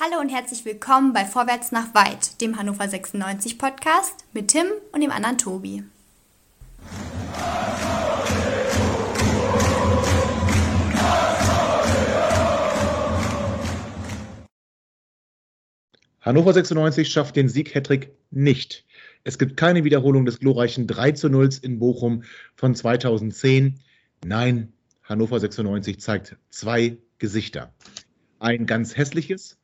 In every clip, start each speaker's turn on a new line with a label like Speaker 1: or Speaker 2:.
Speaker 1: Hallo und herzlich willkommen bei Vorwärts nach Weit, dem Hannover 96 Podcast mit Tim und dem anderen Tobi.
Speaker 2: Hannover 96 schafft den Sieg-Hattrick nicht. Es gibt keine Wiederholung des glorreichen 3 zu 0 in Bochum von 2010. Nein, Hannover 96 zeigt zwei Gesichter. Ein ganz hässliches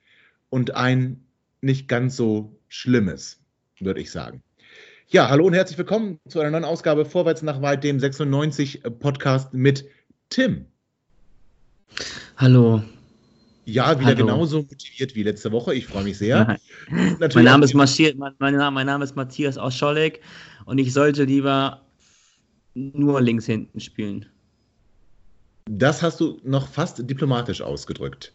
Speaker 2: und ein nicht ganz so schlimmes, würde ich sagen. Ja, hallo und herzlich willkommen zu einer neuen Ausgabe Vorwärts nach weit, dem 96 Podcast mit Tim.
Speaker 3: Hallo.
Speaker 2: Ja, wieder Hallo. genauso motiviert wie letzte Woche. Ich freue mich sehr.
Speaker 3: mein, Name ist Maschier, mein, mein, mein Name ist Matthias aus Scholleck und ich sollte lieber nur links hinten spielen.
Speaker 2: Das hast du noch fast diplomatisch ausgedrückt.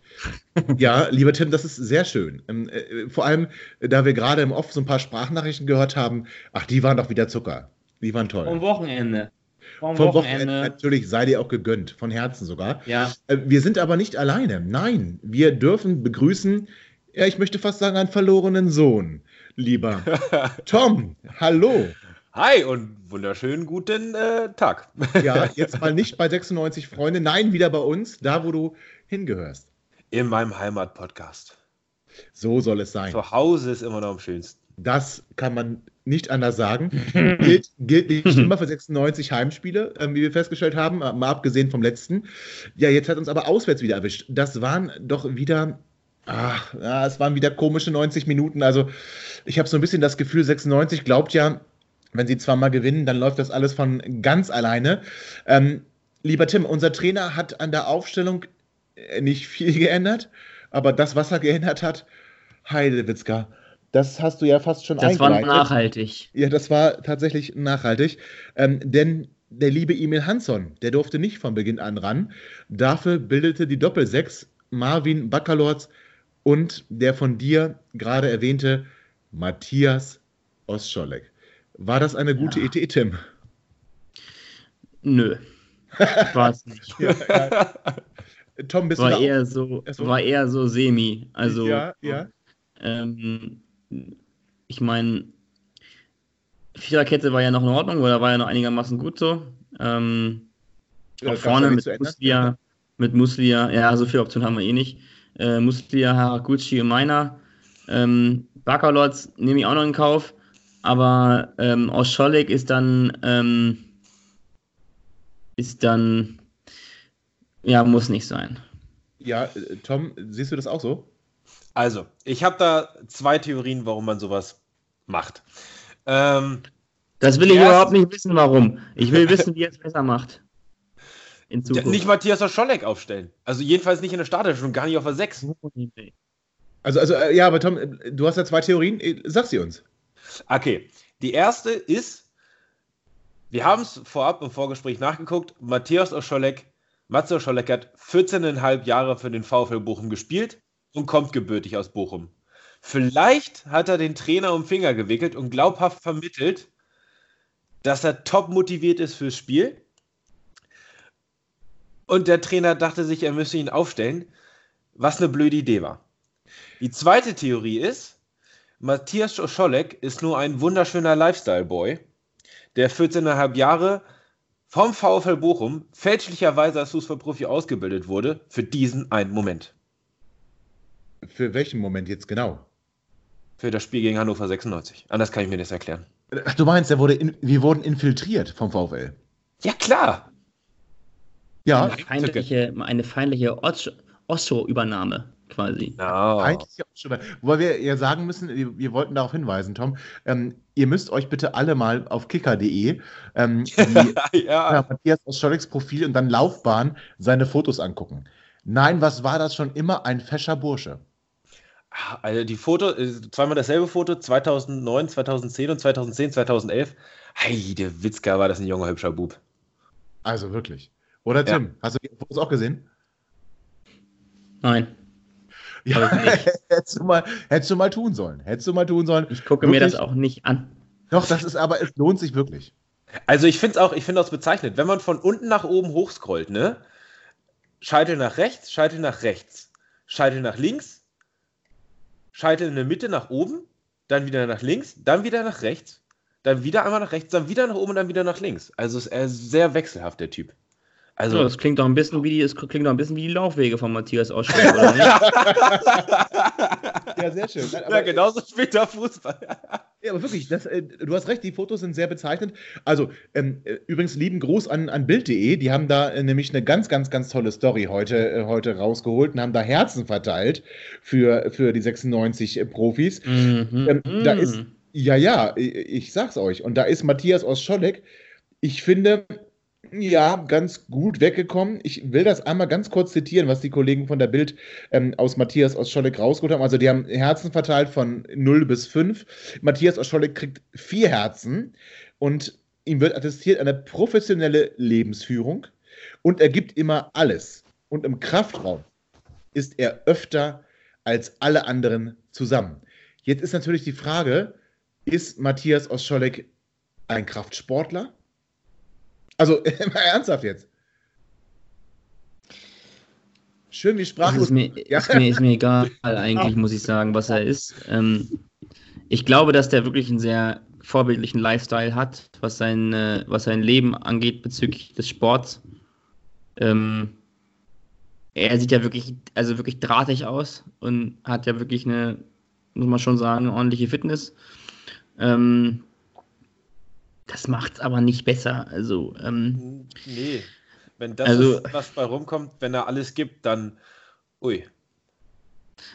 Speaker 2: ja, lieber Tim, das ist sehr schön. Ähm, äh, vor allem, da wir gerade im Off so ein paar Sprachnachrichten gehört haben, ach, die waren doch wieder Zucker. Die waren toll.
Speaker 3: Vom Wochenende.
Speaker 2: Vom, Vom Wochenende. Wochenende. Natürlich sei dir auch gegönnt, von Herzen sogar. Ja. Äh, wir sind aber nicht alleine. Nein, wir dürfen begrüßen, ja, ich möchte fast sagen, einen verlorenen Sohn, lieber Tom. Hallo.
Speaker 4: Hi und wunderschönen guten äh, Tag.
Speaker 2: Ja, jetzt mal nicht bei 96 Freunde, nein, wieder bei uns, da wo du hingehörst.
Speaker 4: In meinem Heimatpodcast.
Speaker 2: So soll es sein.
Speaker 4: Zu Hause ist immer noch am schönsten.
Speaker 2: Das kann man nicht anders sagen. gilt, gilt nicht immer für 96 Heimspiele, äh, wie wir festgestellt haben, äh, mal abgesehen vom letzten. Ja, jetzt hat uns aber auswärts wieder erwischt. Das waren doch wieder Ach, ja, es waren wieder komische 90 Minuten. Also, ich habe so ein bisschen das Gefühl, 96 glaubt ja, wenn sie zweimal gewinnen, dann läuft das alles von ganz alleine. Ähm, lieber Tim, unser Trainer hat an der Aufstellung äh, nicht viel geändert, aber das, was er geändert hat, Heidewitzka, das hast du ja fast schon
Speaker 3: Das war nachhaltig.
Speaker 2: Ja, das war tatsächlich nachhaltig. Ähm, denn der liebe Emil Hansson, der durfte nicht von Beginn an ran. Dafür bildete die Doppelsechs Marvin Bakalorz und der von dir gerade erwähnte Matthias Ostscholek. War das eine gute ja. Idee, Tim?
Speaker 3: Nö. War es nicht. ja, ja. Tom, bist war du eher so, so, War eher so semi. Also, ja, ja. Ähm, ich meine, Viererkette war ja noch in Ordnung, oder war ja noch einigermaßen gut so. Ähm, ja, vorne mit Muslia, mit Muslia, ja, so viele Optionen haben wir eh nicht. Äh, Muslia, Haraguchi und Meiner. Ähm, Bakalotz nehme ich auch noch in Kauf. Aber ähm, aus Scholleck ist dann, ähm, ist dann, ja, muss nicht sein.
Speaker 2: Ja, äh, Tom, siehst du das auch so?
Speaker 4: Also, ich habe da zwei Theorien, warum man sowas macht.
Speaker 3: Ähm, das will ich überhaupt nicht wissen, warum. Ich will wissen, wie er es besser macht.
Speaker 4: In Ja, nicht Matthias Scholleck aufstellen. Also jedenfalls nicht in der Startelf, gar nicht auf der 6.
Speaker 2: Also, also, äh, ja, aber Tom, du hast ja zwei Theorien. Sag sie uns.
Speaker 4: Okay, die erste ist, wir haben es vorab im Vorgespräch nachgeguckt, Matthias Oscholek, Matze Oscholek hat 14,5 Jahre für den VfL Bochum gespielt und kommt gebürtig aus Bochum. Vielleicht hat er den Trainer um Finger gewickelt und glaubhaft vermittelt, dass er top motiviert ist fürs Spiel. Und der Trainer dachte sich, er müsse ihn aufstellen, was eine blöde Idee war. Die zweite Theorie ist, Matthias Scholek ist nur ein wunderschöner Lifestyle-Boy, der 14,5 Jahre vom VfL Bochum fälschlicherweise als Fußballprofi ausgebildet wurde für diesen einen Moment.
Speaker 2: Für welchen Moment jetzt genau?
Speaker 4: Für das Spiel gegen Hannover 96. Anders kann ich mir das erklären.
Speaker 2: Ach, du meinst, er wurde in, wir wurden infiltriert vom VfL?
Speaker 4: Ja, klar.
Speaker 3: Ja. Eine feindliche, eine feindliche Osho-Übernahme quasi.
Speaker 2: No. Eigentlich ja schon. Wobei wir ja sagen müssen, wir, wir wollten darauf hinweisen, Tom, ähm, ihr müsst euch bitte alle mal auf kicker.de ähm, ja. Matthias aus Schollex Profil und dann Laufbahn seine Fotos angucken. Nein, was war das schon immer? Ein fescher Bursche.
Speaker 4: Also die Foto, äh, zweimal dasselbe Foto, 2009, 2010 und 2010, 2011. Heide Witzka, war das ein junger, hübscher Bub.
Speaker 2: Also wirklich. Oder Tim, ja. hast du die Fotos auch gesehen?
Speaker 3: Nein.
Speaker 2: Ja, hättest, du mal, hättest du mal tun sollen. Hättest du mal tun sollen.
Speaker 3: Ich gucke wirklich. mir das auch nicht an.
Speaker 2: Doch, das ist aber, es lohnt sich wirklich.
Speaker 4: Also ich finde es auch, ich finde das bezeichnet. Wenn man von unten nach oben hochscrollt, ne? Scheitel nach rechts, Scheitel nach rechts, Scheitel nach links, Scheitel in der Mitte nach oben, dann wieder nach links, dann wieder nach rechts, dann wieder einmal nach rechts, dann wieder nach oben und dann wieder nach links. Also ist er sehr wechselhaft, der Typ.
Speaker 3: Also, ja, das klingt doch ein bisschen wie die, es klingt doch ein bisschen wie die Laufwege von Matthias Ausschlag, oder nicht?
Speaker 2: ja, sehr schön.
Speaker 4: Nein, ja, genauso spielt er Fußball.
Speaker 2: ja, aber wirklich, das, äh, du hast recht, die Fotos sind sehr bezeichnend. Also, ähm, äh, übrigens lieben Gruß an, an Bild.de, die haben da äh, nämlich eine ganz, ganz, ganz tolle Story heute, äh, heute rausgeholt und haben da Herzen verteilt für, für die 96 Profis. Mhm. Ähm, da ist, ja, ja, ich, ich sag's euch, und da ist Matthias aus Scholleck. Ich finde, ja, ganz gut weggekommen. Ich will das einmal ganz kurz zitieren, was die Kollegen von der Bild ähm, aus Matthias aus Scholleck rausgeholt haben. Also die haben Herzen verteilt von 0 bis 5. Matthias aus Scholleck kriegt vier Herzen und ihm wird attestiert eine professionelle Lebensführung und er gibt immer alles. Und im Kraftraum ist er öfter als alle anderen zusammen. Jetzt ist natürlich die Frage, ist Matthias aus Scholleck ein Kraftsportler? Also, mal ernsthaft jetzt. Schön wie sprachlos.
Speaker 3: Ist mir, ja. ist, mir, ist mir egal, eigentlich, muss ich sagen, was er ist. Ähm, ich glaube, dass der wirklich einen sehr vorbildlichen Lifestyle hat, was sein, äh, was sein Leben angeht bezüglich des Sports. Ähm, er sieht ja wirklich, also wirklich drahtig aus und hat ja wirklich eine, muss man schon sagen, eine ordentliche Fitness. Ähm, das macht es aber nicht besser. Also, ähm,
Speaker 4: nee, wenn das also, ist, was bei rumkommt, wenn er alles gibt, dann ui.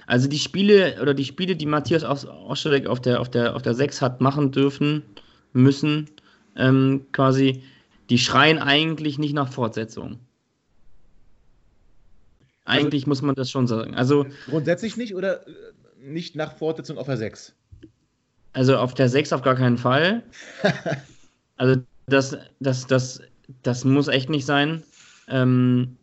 Speaker 3: Also die Spiele oder die Spiele, die Matthias Osterdeck auf der, auf, der, auf der 6 hat machen dürfen, müssen, ähm, quasi, die schreien eigentlich nicht nach Fortsetzung. Also eigentlich also, muss man das schon sagen. Also,
Speaker 2: grundsätzlich nicht oder äh, nicht nach Fortsetzung auf der 6?
Speaker 3: Also auf der 6 auf gar keinen Fall. Also das, das, das, das muss echt nicht sein. Ähm,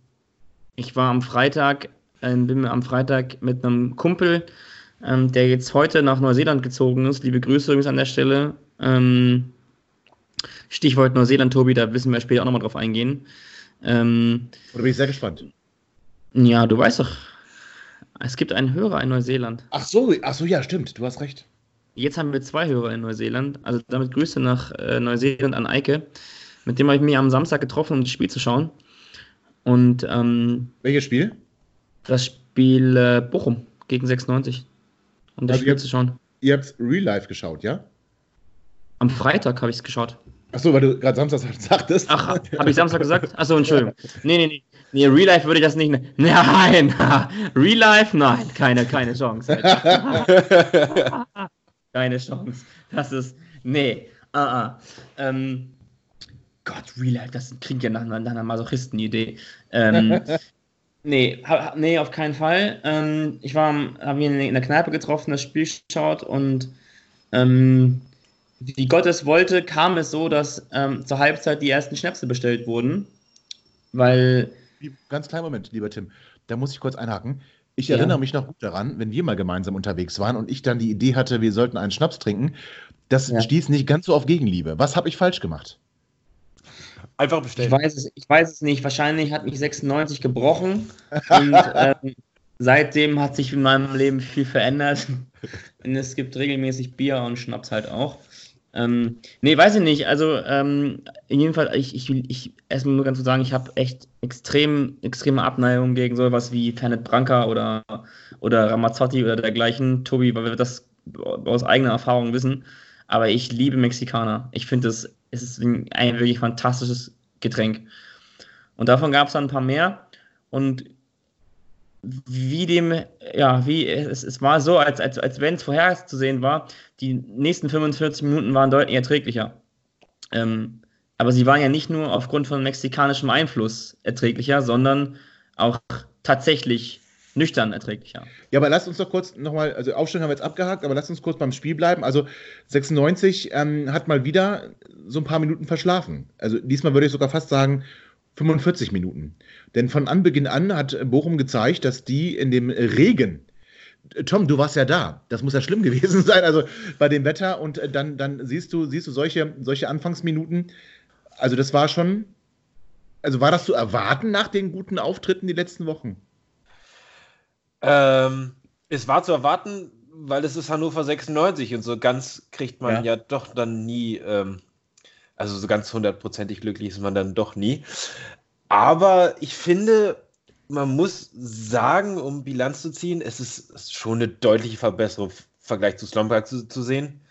Speaker 3: ich war am Freitag, äh, bin am Freitag mit einem Kumpel, ähm, der jetzt heute nach Neuseeland gezogen ist. Liebe Grüße übrigens an der Stelle. Ähm, Stichwort Neuseeland, Tobi, da wissen wir später auch nochmal drauf eingehen.
Speaker 2: Ähm, Oder bin ich sehr gespannt.
Speaker 3: Ja, du weißt doch, es gibt einen Hörer in Neuseeland.
Speaker 2: Ach so, ach so, ja, stimmt, du hast recht.
Speaker 3: Jetzt haben wir zwei Hörer in Neuseeland. Also damit Grüße nach äh, Neuseeland an Eike. Mit dem habe ich mich am Samstag getroffen, um das Spiel zu schauen. Und ähm,
Speaker 2: welches Spiel?
Speaker 3: Das Spiel äh, Bochum gegen 96. Um das also Spiel zu schauen.
Speaker 2: Ihr habt Real Life geschaut, ja?
Speaker 3: Am Freitag habe ich es geschaut.
Speaker 2: Achso, weil du gerade Samstag sagtest.
Speaker 3: Ach, habe ich Samstag gesagt? Achso, Entschuldigung. Nee, nee, nee. Nee, Real Life würde ich das nicht. Ne Nein! Real Life? Nein, keine, keine Chance. Keine Chance. Das ist. Nee. Uh -uh. Ähm, Gott, Real Life, das klingt ja nach, nach einer Masochisten-Idee. Ähm, nee, ha, nee, auf keinen Fall. Ähm, ich war, habe mich in der Kneipe getroffen, das Spiel geschaut und ähm, wie Gott es wollte, kam es so, dass ähm, zur Halbzeit die ersten Schnäpse bestellt wurden. Weil.
Speaker 2: Ganz kleinen Moment, lieber Tim. Da muss ich kurz einhaken. Ich ja. erinnere mich noch gut daran, wenn wir mal gemeinsam unterwegs waren und ich dann die Idee hatte, wir sollten einen Schnaps trinken. Das ja. stieß nicht ganz so auf Gegenliebe. Was habe ich falsch gemacht?
Speaker 3: Einfach bestellen. Ich weiß es, ich weiß es nicht. Wahrscheinlich hat mich 96 gebrochen. und ähm, seitdem hat sich in meinem Leben viel verändert. Und es gibt regelmäßig Bier und Schnaps halt auch. Ähm, nee, weiß ich nicht. Also, ähm, in jedem Fall, ich, ich, ich erstmal nur ganz zu sagen, ich habe echt extrem, extreme Abneigung gegen sowas wie Fernet Branca oder, oder Ramazzotti oder dergleichen. Tobi, weil wir das aus eigener Erfahrung wissen. Aber ich liebe Mexikaner. Ich finde, es ist ein, wirklich fantastisches Getränk. Und davon gab es dann ein paar mehr. Und wie dem, ja, wie, es, es war so, als, als, als wenn es vorherzusehen war, die nächsten 45 Minuten waren deutlich erträglicher. Ähm, aber sie waren ja nicht nur aufgrund von mexikanischem Einfluss erträglicher, sondern auch tatsächlich nüchtern erträglicher.
Speaker 2: Ja, aber lasst uns doch kurz nochmal, also Aufstellung haben wir jetzt abgehakt, aber lasst uns kurz beim Spiel bleiben. Also 96 ähm, hat mal wieder so ein paar Minuten verschlafen. Also diesmal würde ich sogar fast sagen 45 Minuten. Denn von Anbeginn an hat Bochum gezeigt, dass die in dem Regen Tom, du warst ja da. Das muss ja schlimm gewesen sein, also bei dem Wetter. Und dann, dann siehst du, siehst du solche, solche Anfangsminuten. Also, das war schon. Also, war das zu erwarten nach den guten Auftritten die letzten Wochen?
Speaker 4: Ähm, es war zu erwarten, weil es ist Hannover 96 und so ganz kriegt man ja, ja doch dann nie, ähm, also so ganz hundertprozentig glücklich ist man dann doch nie. Aber ich finde, man muss sagen, um Bilanz zu ziehen, es ist schon eine deutliche Verbesserung im Vergleich zu Slomberg zu, zu sehen.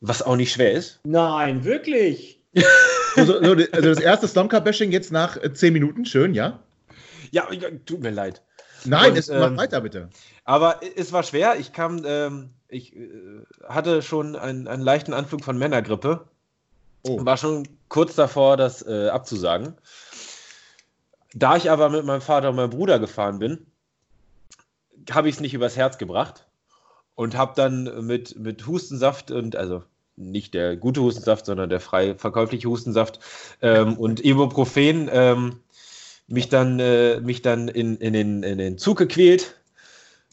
Speaker 4: Was auch nicht schwer ist.
Speaker 3: Nein, wirklich.
Speaker 2: also, also das erste Slumcar-Bashing jetzt nach äh, zehn Minuten, schön, ja?
Speaker 4: Ja, tut mir leid.
Speaker 2: Nein, Und, es, ähm, mach weiter bitte.
Speaker 4: Aber es war schwer. Ich kam, ähm, ich äh, hatte schon einen, einen, leichten Anflug von Männergrippe. Oh. War schon kurz davor, das äh, abzusagen. Da ich aber mit meinem Vater und meinem Bruder gefahren bin, habe ich es nicht übers Herz gebracht und habe dann mit, mit Hustensaft und also nicht der gute Hustensaft, sondern der frei verkäufliche Hustensaft ähm, und Ibuprofen ähm, mich dann, äh, mich dann in, in, den, in den Zug gequält.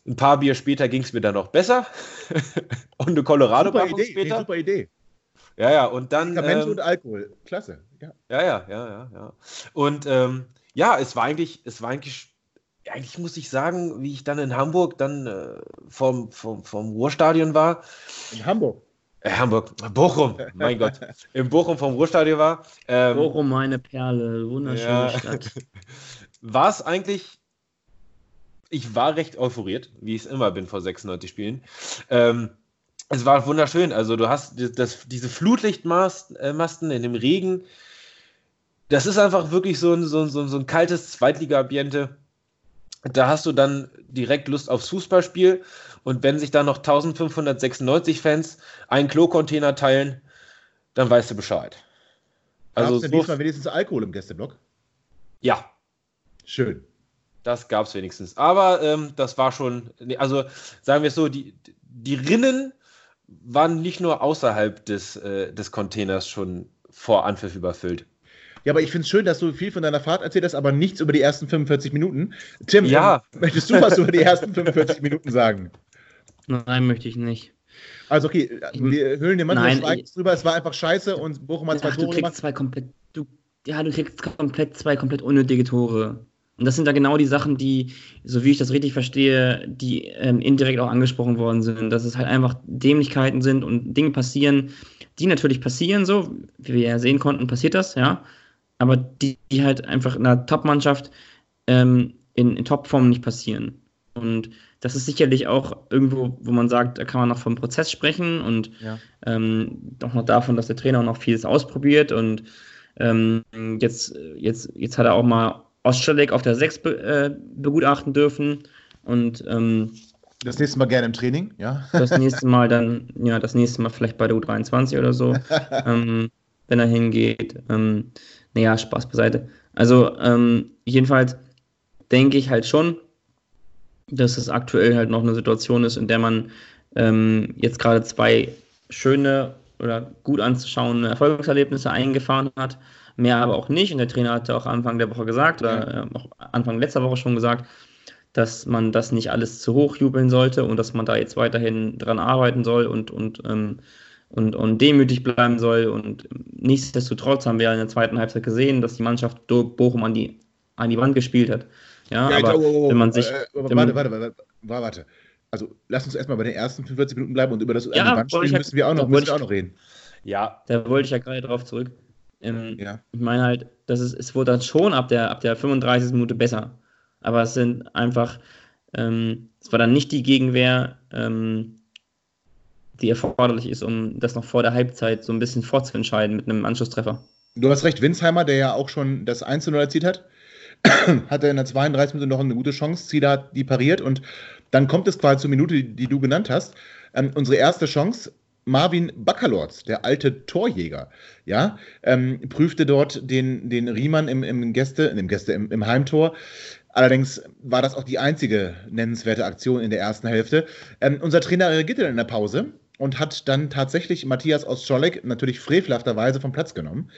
Speaker 4: Ein paar Bier später ging es mir dann noch besser. und eine Colorado-Packung später.
Speaker 2: Super Idee.
Speaker 4: Ja, ja, und dann.
Speaker 2: Medikamente ähm, und Alkohol. Klasse.
Speaker 4: Ja, ja, ja, ja, ja. Und ähm, ja, es war eigentlich, es war eigentlich, eigentlich muss ich sagen, wie ich dann in Hamburg dann äh, vom, vom, vom Ruhrstadion war.
Speaker 2: In Hamburg?
Speaker 4: Äh, Hamburg, Bochum, mein Gott, im Bochum vom Ruhrstadion war.
Speaker 3: Ähm, Bochum, meine Perle, wunderschöne ja, Stadt.
Speaker 4: War es eigentlich, ich war recht euphoriert, wie ich es immer bin vor 96 Spielen. Ähm, es war wunderschön, also du hast das, diese Flutlichtmasten in dem Regen, das ist einfach wirklich so ein, so ein, so ein kaltes Zweitliga-Ambiente. Da hast du dann direkt Lust aufs Fußballspiel und wenn sich da noch 1596 Fans einen Klo-Container teilen, dann weißt du Bescheid.
Speaker 2: Also Gab es so diesmal wenigstens Alkohol im Gästeblock?
Speaker 4: Ja.
Speaker 2: Schön.
Speaker 4: Das gab es wenigstens. Aber ähm, das war schon, also sagen wir es so, die, die Rinnen waren nicht nur außerhalb des, äh, des Containers schon vor Anpfiff überfüllt.
Speaker 2: Ja, aber ich finde es schön, dass du viel von deiner Fahrt erzählt hast, aber nichts über die ersten 45 Minuten. Tim,
Speaker 4: ja.
Speaker 2: ähm, möchtest du was über die ersten 45 Minuten sagen?
Speaker 3: Nein, möchte ich nicht.
Speaker 2: Also okay, wir hüllen den Schweigens drüber, es war einfach scheiße und Bochum hat zwei
Speaker 3: Tore du kriegst gemacht. Zwei komplett, du, ja, du kriegst komplett zwei komplett unnötige Tore. Und das sind da genau die Sachen, die, so wie ich das richtig verstehe, die ähm, indirekt auch angesprochen worden sind. Dass es halt einfach Dämlichkeiten sind und Dinge passieren, die natürlich passieren, so, wie wir ja sehen konnten, passiert das, ja. Aber die, die halt einfach in einer Top-Mannschaft ähm, in, in Topform nicht passieren. Und das ist sicherlich auch irgendwo, wo man sagt, da kann man noch vom Prozess sprechen und ja. ähm, auch noch davon, dass der Trainer auch noch vieles ausprobiert und ähm, jetzt, jetzt, jetzt hat er auch mal Ostschalek auf der 6 be, äh, begutachten dürfen und ähm,
Speaker 2: das nächste Mal gerne im Training, ja.
Speaker 3: Das nächste Mal dann, ja, das nächste Mal vielleicht bei der U23 oder so, ähm, wenn er hingeht. Ähm, naja, Spaß beiseite. Also, ähm, jedenfalls denke ich halt schon, dass es aktuell halt noch eine Situation ist, in der man ähm, jetzt gerade zwei schöne oder gut anzuschauende Erfolgserlebnisse eingefahren hat, mehr aber auch nicht. Und der Trainer hatte auch Anfang der Woche gesagt, oder äh, auch Anfang letzter Woche schon gesagt, dass man das nicht alles zu hoch jubeln sollte und dass man da jetzt weiterhin dran arbeiten soll und, und, ähm, und, und demütig bleiben soll. Und nichtsdestotrotz haben wir in der zweiten Halbzeit gesehen, dass die Mannschaft Bochum an die, an die Wand gespielt hat. Ja, ja aber oh, oh, oh, wenn man sich. Äh,
Speaker 2: warte, warte, warte, warte, warte. Also lass uns erstmal bei den ersten 45 Minuten bleiben und über das ja, Bandspiel müssen wir auch noch, müssen wir auch noch reden.
Speaker 3: Ja. Da wollte ich ja gerade drauf zurück. Ähm, ja. Ich meine halt, das ist, es wurde dann schon ab der, ab der 35. Minute besser. Aber es sind einfach, ähm, es war dann nicht die Gegenwehr, ähm, die erforderlich ist, um das noch vor der Halbzeit so ein bisschen vorzuentscheiden mit einem Anschlusstreffer.
Speaker 2: Du hast recht, Winsheimer, der ja auch schon das 1 0 erzielt hat, hatte in der 32 Minute noch eine gute Chance. Zieler hat die pariert und dann kommt es quasi zur Minute, die, die du genannt hast. Ähm, unsere erste Chance. Marvin Baccalords, der alte Torjäger, ja, ähm, prüfte dort den, den Riemann im, im Gäste, im Gäste, im, im Heimtor. Allerdings war das auch die einzige nennenswerte Aktion in der ersten Hälfte. Ähm, unser Trainer reagierte in der Pause und hat dann tatsächlich Matthias Ostscholek natürlich frevelhafterweise vom Platz genommen.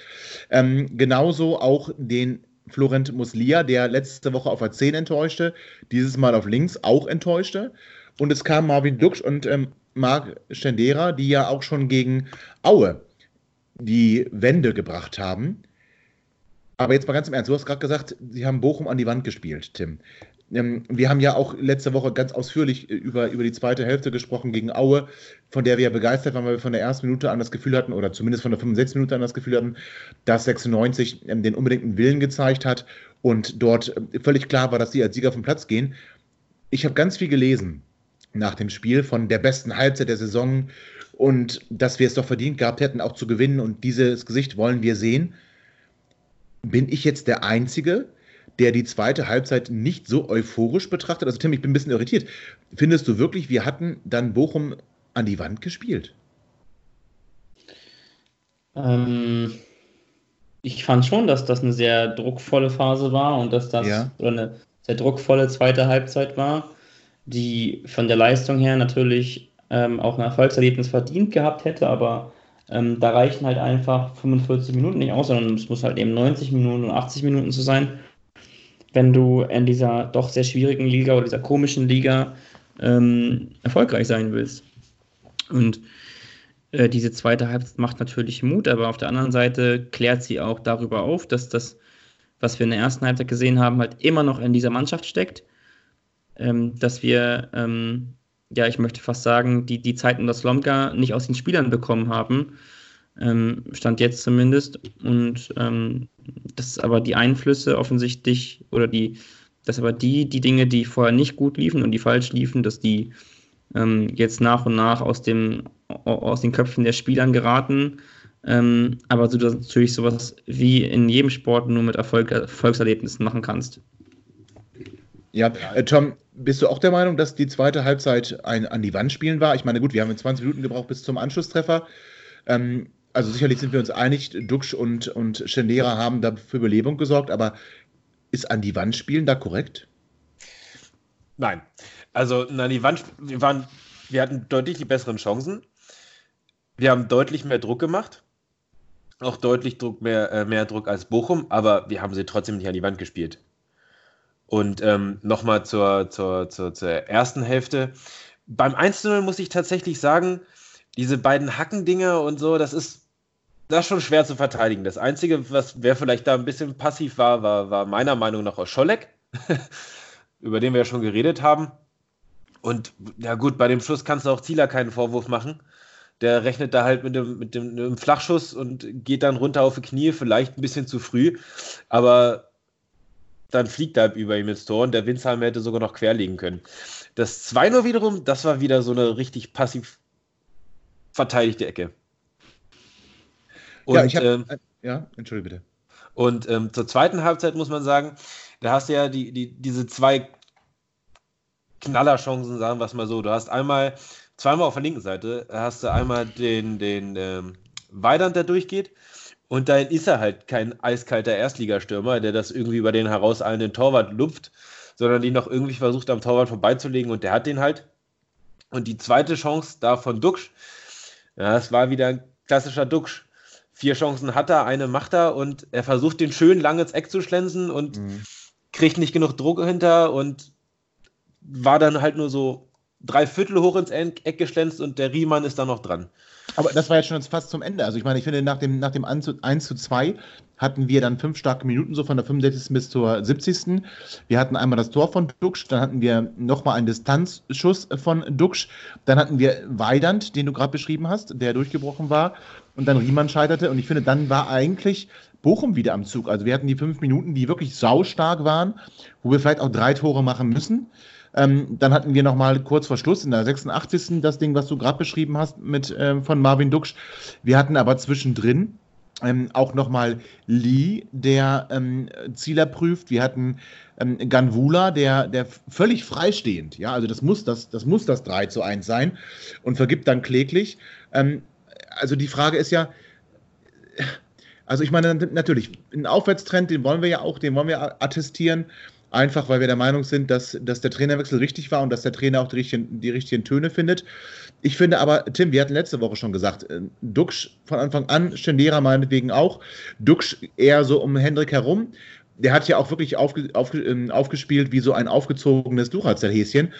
Speaker 2: Ähm, genauso auch den Florent Muslia, der letzte Woche auf A10 enttäuschte, dieses Mal auf links auch enttäuschte. Und es kam Marvin Duksch und ähm, Marc Stendera, die ja auch schon gegen Aue die Wende gebracht haben. Aber jetzt mal ganz im Ernst, du hast gerade gesagt, sie haben Bochum an die Wand gespielt, Tim. Ähm, wir haben ja auch letzte Woche ganz ausführlich äh, über, über die zweite Hälfte gesprochen gegen Aue, von der wir ja begeistert waren, weil wir von der ersten Minute an das Gefühl hatten, oder zumindest von der 65 Minute an das Gefühl hatten, dass 96 ähm, den unbedingten Willen gezeigt hat und dort äh, völlig klar war, dass sie als Sieger vom Platz gehen. Ich habe ganz viel gelesen nach dem Spiel von der besten Halbzeit der Saison und dass wir es doch verdient gehabt hätten, auch zu gewinnen und dieses Gesicht wollen wir sehen. Bin ich jetzt der Einzige, der die zweite Halbzeit nicht so euphorisch betrachtet? Also Tim, ich bin ein bisschen irritiert. Findest du wirklich, wir hatten dann Bochum an die Wand gespielt?
Speaker 3: Ähm, ich fand schon, dass das eine sehr druckvolle Phase war und dass das ja. eine sehr druckvolle zweite Halbzeit war, die von der Leistung her natürlich ähm, auch ein Erfolgserlebnis verdient gehabt hätte, aber ähm, da reichen halt einfach 45 Minuten nicht aus, sondern es muss halt eben 90 Minuten und 80 Minuten zu sein, wenn du in dieser doch sehr schwierigen Liga oder dieser komischen Liga ähm, erfolgreich sein willst. Und äh, diese zweite Halbzeit macht natürlich Mut, aber auf der anderen Seite klärt sie auch darüber auf, dass das, was wir in der ersten Halbzeit gesehen haben, halt immer noch in dieser Mannschaft steckt. Ähm, dass wir, ähm, ja, ich möchte fast sagen, die, die Zeiten das Slomka nicht aus den Spielern bekommen haben. Ähm, stand jetzt zumindest. Und dass aber die Einflüsse offensichtlich oder die, dass aber die, die Dinge, die vorher nicht gut liefen und die falsch liefen, dass die jetzt nach und nach aus, dem, aus den Köpfen der Spielern geraten. Ähm, aber du natürlich sowas wie in jedem Sport nur mit Erfolg, Erfolgserlebnissen machen kannst.
Speaker 2: Ja, äh, Tom, bist du auch der Meinung, dass die zweite Halbzeit ein an die Wand spielen war? Ich meine, gut, wir haben 20 Minuten gebraucht bis zum Anschlusstreffer. Ähm, also sicherlich sind wir uns einig, Duxch und, und Schendera haben da für Belebung gesorgt, aber ist an die Wand spielen da korrekt?
Speaker 4: Nein. Also an die Wand, wir, waren, wir hatten deutlich die besseren Chancen. Wir haben deutlich mehr Druck gemacht. Auch deutlich Druck, mehr, äh, mehr Druck als Bochum, aber wir haben sie trotzdem nicht an die Wand gespielt. Und ähm, nochmal zur, zur, zur, zur ersten Hälfte. Beim 1-0 muss ich tatsächlich sagen, diese beiden Hackendinger und so, das ist, das ist schon schwer zu verteidigen. Das Einzige, was wer vielleicht da ein bisschen passiv war, war, war meiner Meinung nach aus Scholleck, über den wir ja schon geredet haben. Und ja gut, bei dem Schuss kannst du auch Zieler keinen Vorwurf machen. Der rechnet da halt mit dem, mit dem, mit Flachschuss und geht dann runter auf die Knie, vielleicht ein bisschen zu früh. Aber dann fliegt er über ihm ins Tor und der Winsheim hätte sogar noch querlegen können. Das 2-0 wiederum, das war wieder so eine richtig passiv verteidigte Ecke.
Speaker 2: Und, ja, ich hab, ähm, ja, entschuldige bitte.
Speaker 4: Und ähm, zur zweiten Halbzeit muss man sagen, da hast du ja die, die, diese zwei Knallerchancen, sagen wir es mal so. Du hast einmal, zweimal auf der linken Seite, hast du einmal den, den ähm, Weidand, der durchgeht. Und dann ist er halt kein eiskalter Erstligastürmer, der das irgendwie über den herauseilenden Torwart lupft, sondern die noch irgendwie versucht, am Torwart vorbeizulegen und der hat den halt. Und die zweite Chance da von Duxch, ja, es war wieder ein klassischer Duxch. Vier Chancen hat er, eine macht er und er versucht den schön lang ins Eck zu schlänzen und mhm. kriegt nicht genug Druck hinter und war dann halt nur so drei Viertel hoch ins Eck geschlänzt und der Riemann ist da noch dran.
Speaker 2: Aber das war jetzt schon fast zum Ende. Also ich meine, ich finde, nach dem, nach dem 1 zu 2 hatten wir dann fünf starke Minuten, so von der 65. bis zur 70. Wir hatten einmal das Tor von Duxch, dann hatten wir nochmal einen Distanzschuss von Duxch, dann hatten wir Weidand, den du gerade beschrieben hast, der durchgebrochen war und dann Riemann scheiterte und ich finde, dann war eigentlich Bochum wieder am Zug. Also wir hatten die fünf Minuten, die wirklich saustark waren, wo wir vielleicht auch drei Tore machen müssen. Ähm, dann hatten wir nochmal kurz vor Schluss in der 86. das Ding, was du gerade beschrieben hast mit ähm, von Marvin Duksch. Wir hatten aber zwischendrin ähm, auch nochmal Lee, der ähm, Zieler prüft. Wir hatten ähm, Ganvula, der, der völlig freistehend, ja, also das muss das, das muss das 3 zu 1 sein und vergibt dann kläglich. Ähm, also die Frage ist ja, also ich meine, natürlich, einen Aufwärtstrend, den wollen wir ja auch, den wollen wir attestieren. Einfach weil wir der Meinung sind, dass, dass der Trainerwechsel richtig war und dass der Trainer auch die richtigen, die richtigen Töne findet. Ich finde aber, Tim, wir hatten letzte Woche schon gesagt, äh, Duxch von Anfang an, Schendera meinetwegen auch, Duxch eher so um Hendrik herum. Der hat ja auch wirklich aufge, aufge, ähm, aufgespielt wie so ein aufgezogenes Duracell-Häschen.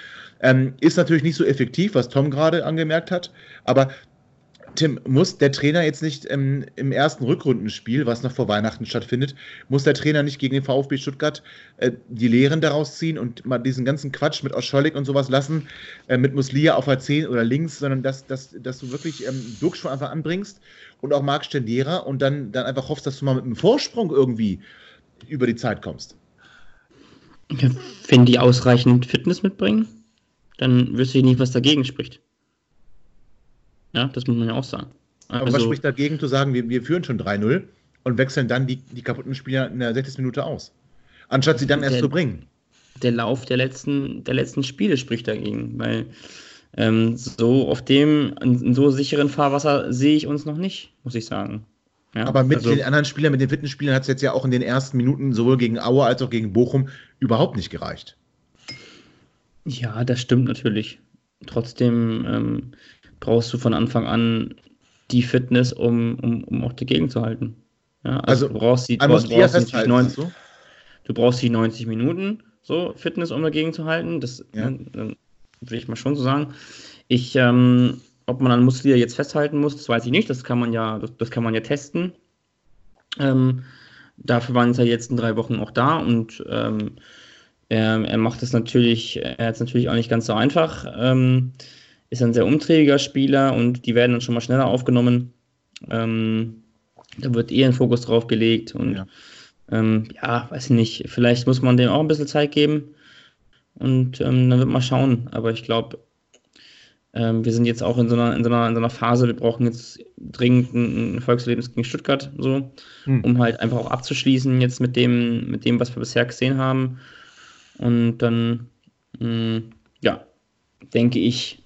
Speaker 2: Ähm, ist natürlich nicht so effektiv, was Tom gerade angemerkt hat, aber Tim, muss der Trainer jetzt nicht ähm, im ersten Rückrundenspiel, was noch vor Weihnachten stattfindet, muss der Trainer nicht gegen den VfB Stuttgart äh, die Lehren daraus ziehen und mal diesen ganzen Quatsch mit Oscholik und sowas lassen, äh, mit Muslia auf der 10 oder links, sondern dass, dass, dass du wirklich ähm, Duxch von Anfang anbringst und auch Marc Stendera und dann, dann einfach hoffst, dass du mal mit einem Vorsprung irgendwie über die Zeit kommst.
Speaker 3: Wenn die ausreichend Fitness mitbringen, dann wüsste ich nicht, was dagegen spricht. Ja, das muss man ja auch sagen.
Speaker 2: Aber also, was spricht dagegen zu sagen, wir, wir führen schon 3-0 und wechseln dann die, die kaputten Spieler in der 60. Minute aus? Anstatt sie dann erst zu bringen.
Speaker 3: Der Lauf der letzten, der letzten Spiele spricht dagegen, weil ähm, so auf dem, in so sicheren Fahrwasser sehe ich uns noch nicht, muss ich sagen.
Speaker 2: Ja, aber mit also, den anderen Spielern, mit den Fitnessspielern hat es jetzt ja auch in den ersten Minuten sowohl gegen Aue als auch gegen Bochum überhaupt nicht gereicht.
Speaker 3: Ja, das stimmt natürlich. Trotzdem ähm, brauchst du von Anfang an die Fitness, um, um, um auch dagegen zu halten. Ja, also, also, du brauchst die, du brauchst, die 90, du brauchst die 90 Minuten so Fitness, um dagegen zu halten. Das ja. ne, will ich mal schon so sagen. Ich, ähm, ob man an Muslia jetzt festhalten muss, das weiß ich nicht. Das kann man ja, das, das kann man ja testen. Ähm, dafür waren sie ja jetzt in drei Wochen auch da und ähm, er, er, macht es natürlich, er hat es natürlich auch nicht ganz so einfach. Ähm, ist ein sehr umtriebiger Spieler und die werden dann schon mal schneller aufgenommen. Ähm, da wird eher ein Fokus drauf gelegt und ja. Ähm, ja, weiß ich nicht, vielleicht muss man dem auch ein bisschen Zeit geben und ähm, dann wird man schauen. Aber ich glaube, ähm, wir sind jetzt auch in so, einer, in, so einer, in so einer Phase, wir brauchen jetzt dringend ein Erfolgserlebnis gegen Stuttgart, so, hm. um halt einfach auch abzuschließen jetzt mit dem, mit dem, was wir bisher gesehen haben. Und dann, mh, hm, ja, denke ich,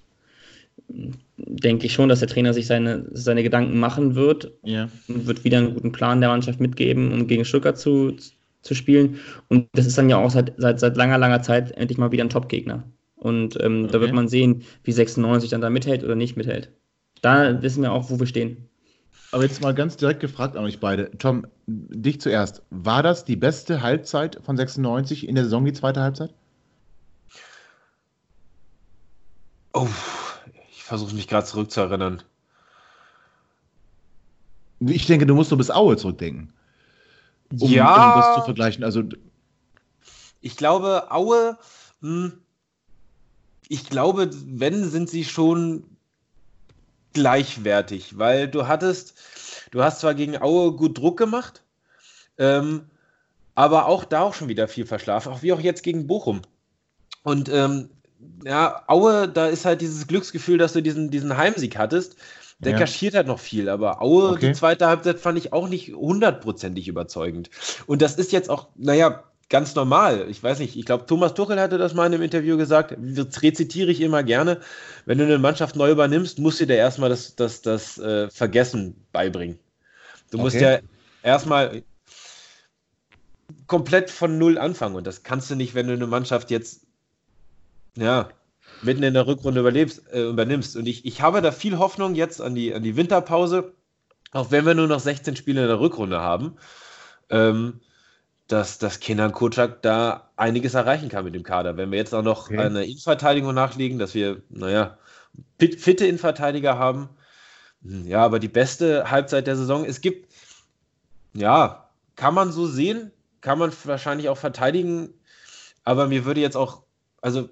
Speaker 3: denke ich schon, dass der Trainer sich seine, seine Gedanken machen wird ja. und wird wieder einen guten Plan der Mannschaft mitgeben, um gegen Stuttgart zu, zu spielen. Und das ist dann ja auch seit, seit, seit langer, langer Zeit endlich mal wieder ein Top-Gegner. Und ähm, okay. da wird man sehen, wie 96 dann da mithält oder nicht mithält. Da wissen wir auch, wo wir stehen.
Speaker 2: Aber jetzt mal ganz direkt gefragt an euch beide. Tom, dich zuerst. War das die beste Halbzeit von 96 in der Saison, die zweite Halbzeit?
Speaker 4: Oh, versuche mich gerade zurückzuerinnern.
Speaker 2: Ich denke, du musst so bis Aue zurückdenken.
Speaker 4: Um, ja.
Speaker 2: Um das zu vergleichen. Also.
Speaker 4: Ich glaube, Aue, mh, hm, ich glaube, wenn, sind sie schon gleichwertig, weil du hattest, du hast zwar gegen Aue gut Druck gemacht, ähm, aber auch da auch schon wieder viel verschlafen, auch wie auch jetzt gegen Bochum. Und ähm, ja, Aue, da ist halt dieses Glücksgefühl, dass du diesen, diesen Heimsieg hattest. Der ja. kaschiert halt noch viel, aber Aue, okay. die zweite Halbzeit fand ich auch nicht hundertprozentig überzeugend. Und das ist jetzt auch, naja, ganz normal. Ich weiß nicht, ich glaube, Thomas Tuchel hatte das mal in einem Interview gesagt, das rezitiere ich immer gerne. Wenn du eine Mannschaft neu übernimmst, musst du dir erstmal das, das, das äh, Vergessen beibringen. Du musst okay. ja erstmal komplett von Null anfangen. Und das kannst du nicht, wenn du eine Mannschaft jetzt ja, mitten in der Rückrunde überlebst, äh, übernimmst. Und ich, ich habe da viel Hoffnung jetzt an die, an die Winterpause, auch wenn wir nur noch 16 Spiele in der Rückrunde haben, ähm, dass, dass Kenan Kocak da einiges erreichen kann mit dem Kader. Wenn wir jetzt auch noch okay. eine Innenverteidigung nachlegen, dass wir, naja, fitte Innenverteidiger haben. Hm, ja, aber die beste Halbzeit der Saison, es gibt, ja, kann man so sehen, kann man wahrscheinlich auch verteidigen, aber mir würde jetzt auch, also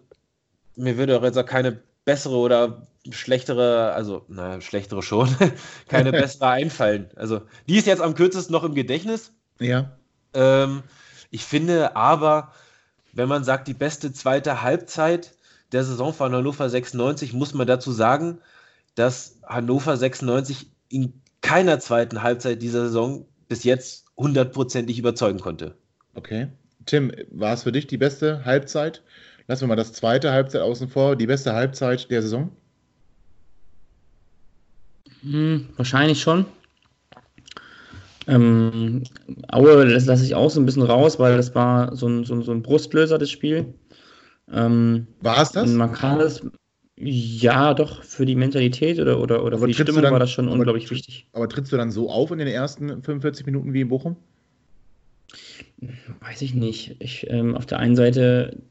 Speaker 4: mir würde auch jetzt auch keine bessere oder schlechtere, also, naja, schlechtere schon, keine bessere einfallen. Also, die ist jetzt am kürzesten noch im Gedächtnis.
Speaker 2: Ja.
Speaker 4: Ähm, ich finde aber, wenn man sagt, die beste zweite Halbzeit der Saison von Hannover 96, muss man dazu sagen, dass Hannover 96 in keiner zweiten Halbzeit dieser Saison bis jetzt hundertprozentig überzeugen konnte.
Speaker 2: Okay. Tim, war es für dich die beste Halbzeit? Lassen wir mal das zweite Halbzeit außen vor. Die beste Halbzeit der Saison?
Speaker 3: Hm, wahrscheinlich schon. Ähm, Aue, das lasse ich auch so ein bisschen raus, weil das war so ein, so ein, so ein Brustlöser, das Spiel. Ähm,
Speaker 2: war es das?
Speaker 3: Man kann es, ja, doch, für die Mentalität oder, oder, oder für die Stimmung dann, war das schon aber, unglaublich wichtig.
Speaker 2: Aber trittst du dann so auf in den ersten 45 Minuten wie in Bochum?
Speaker 3: Weiß ich nicht. Ich, ähm, auf der einen Seite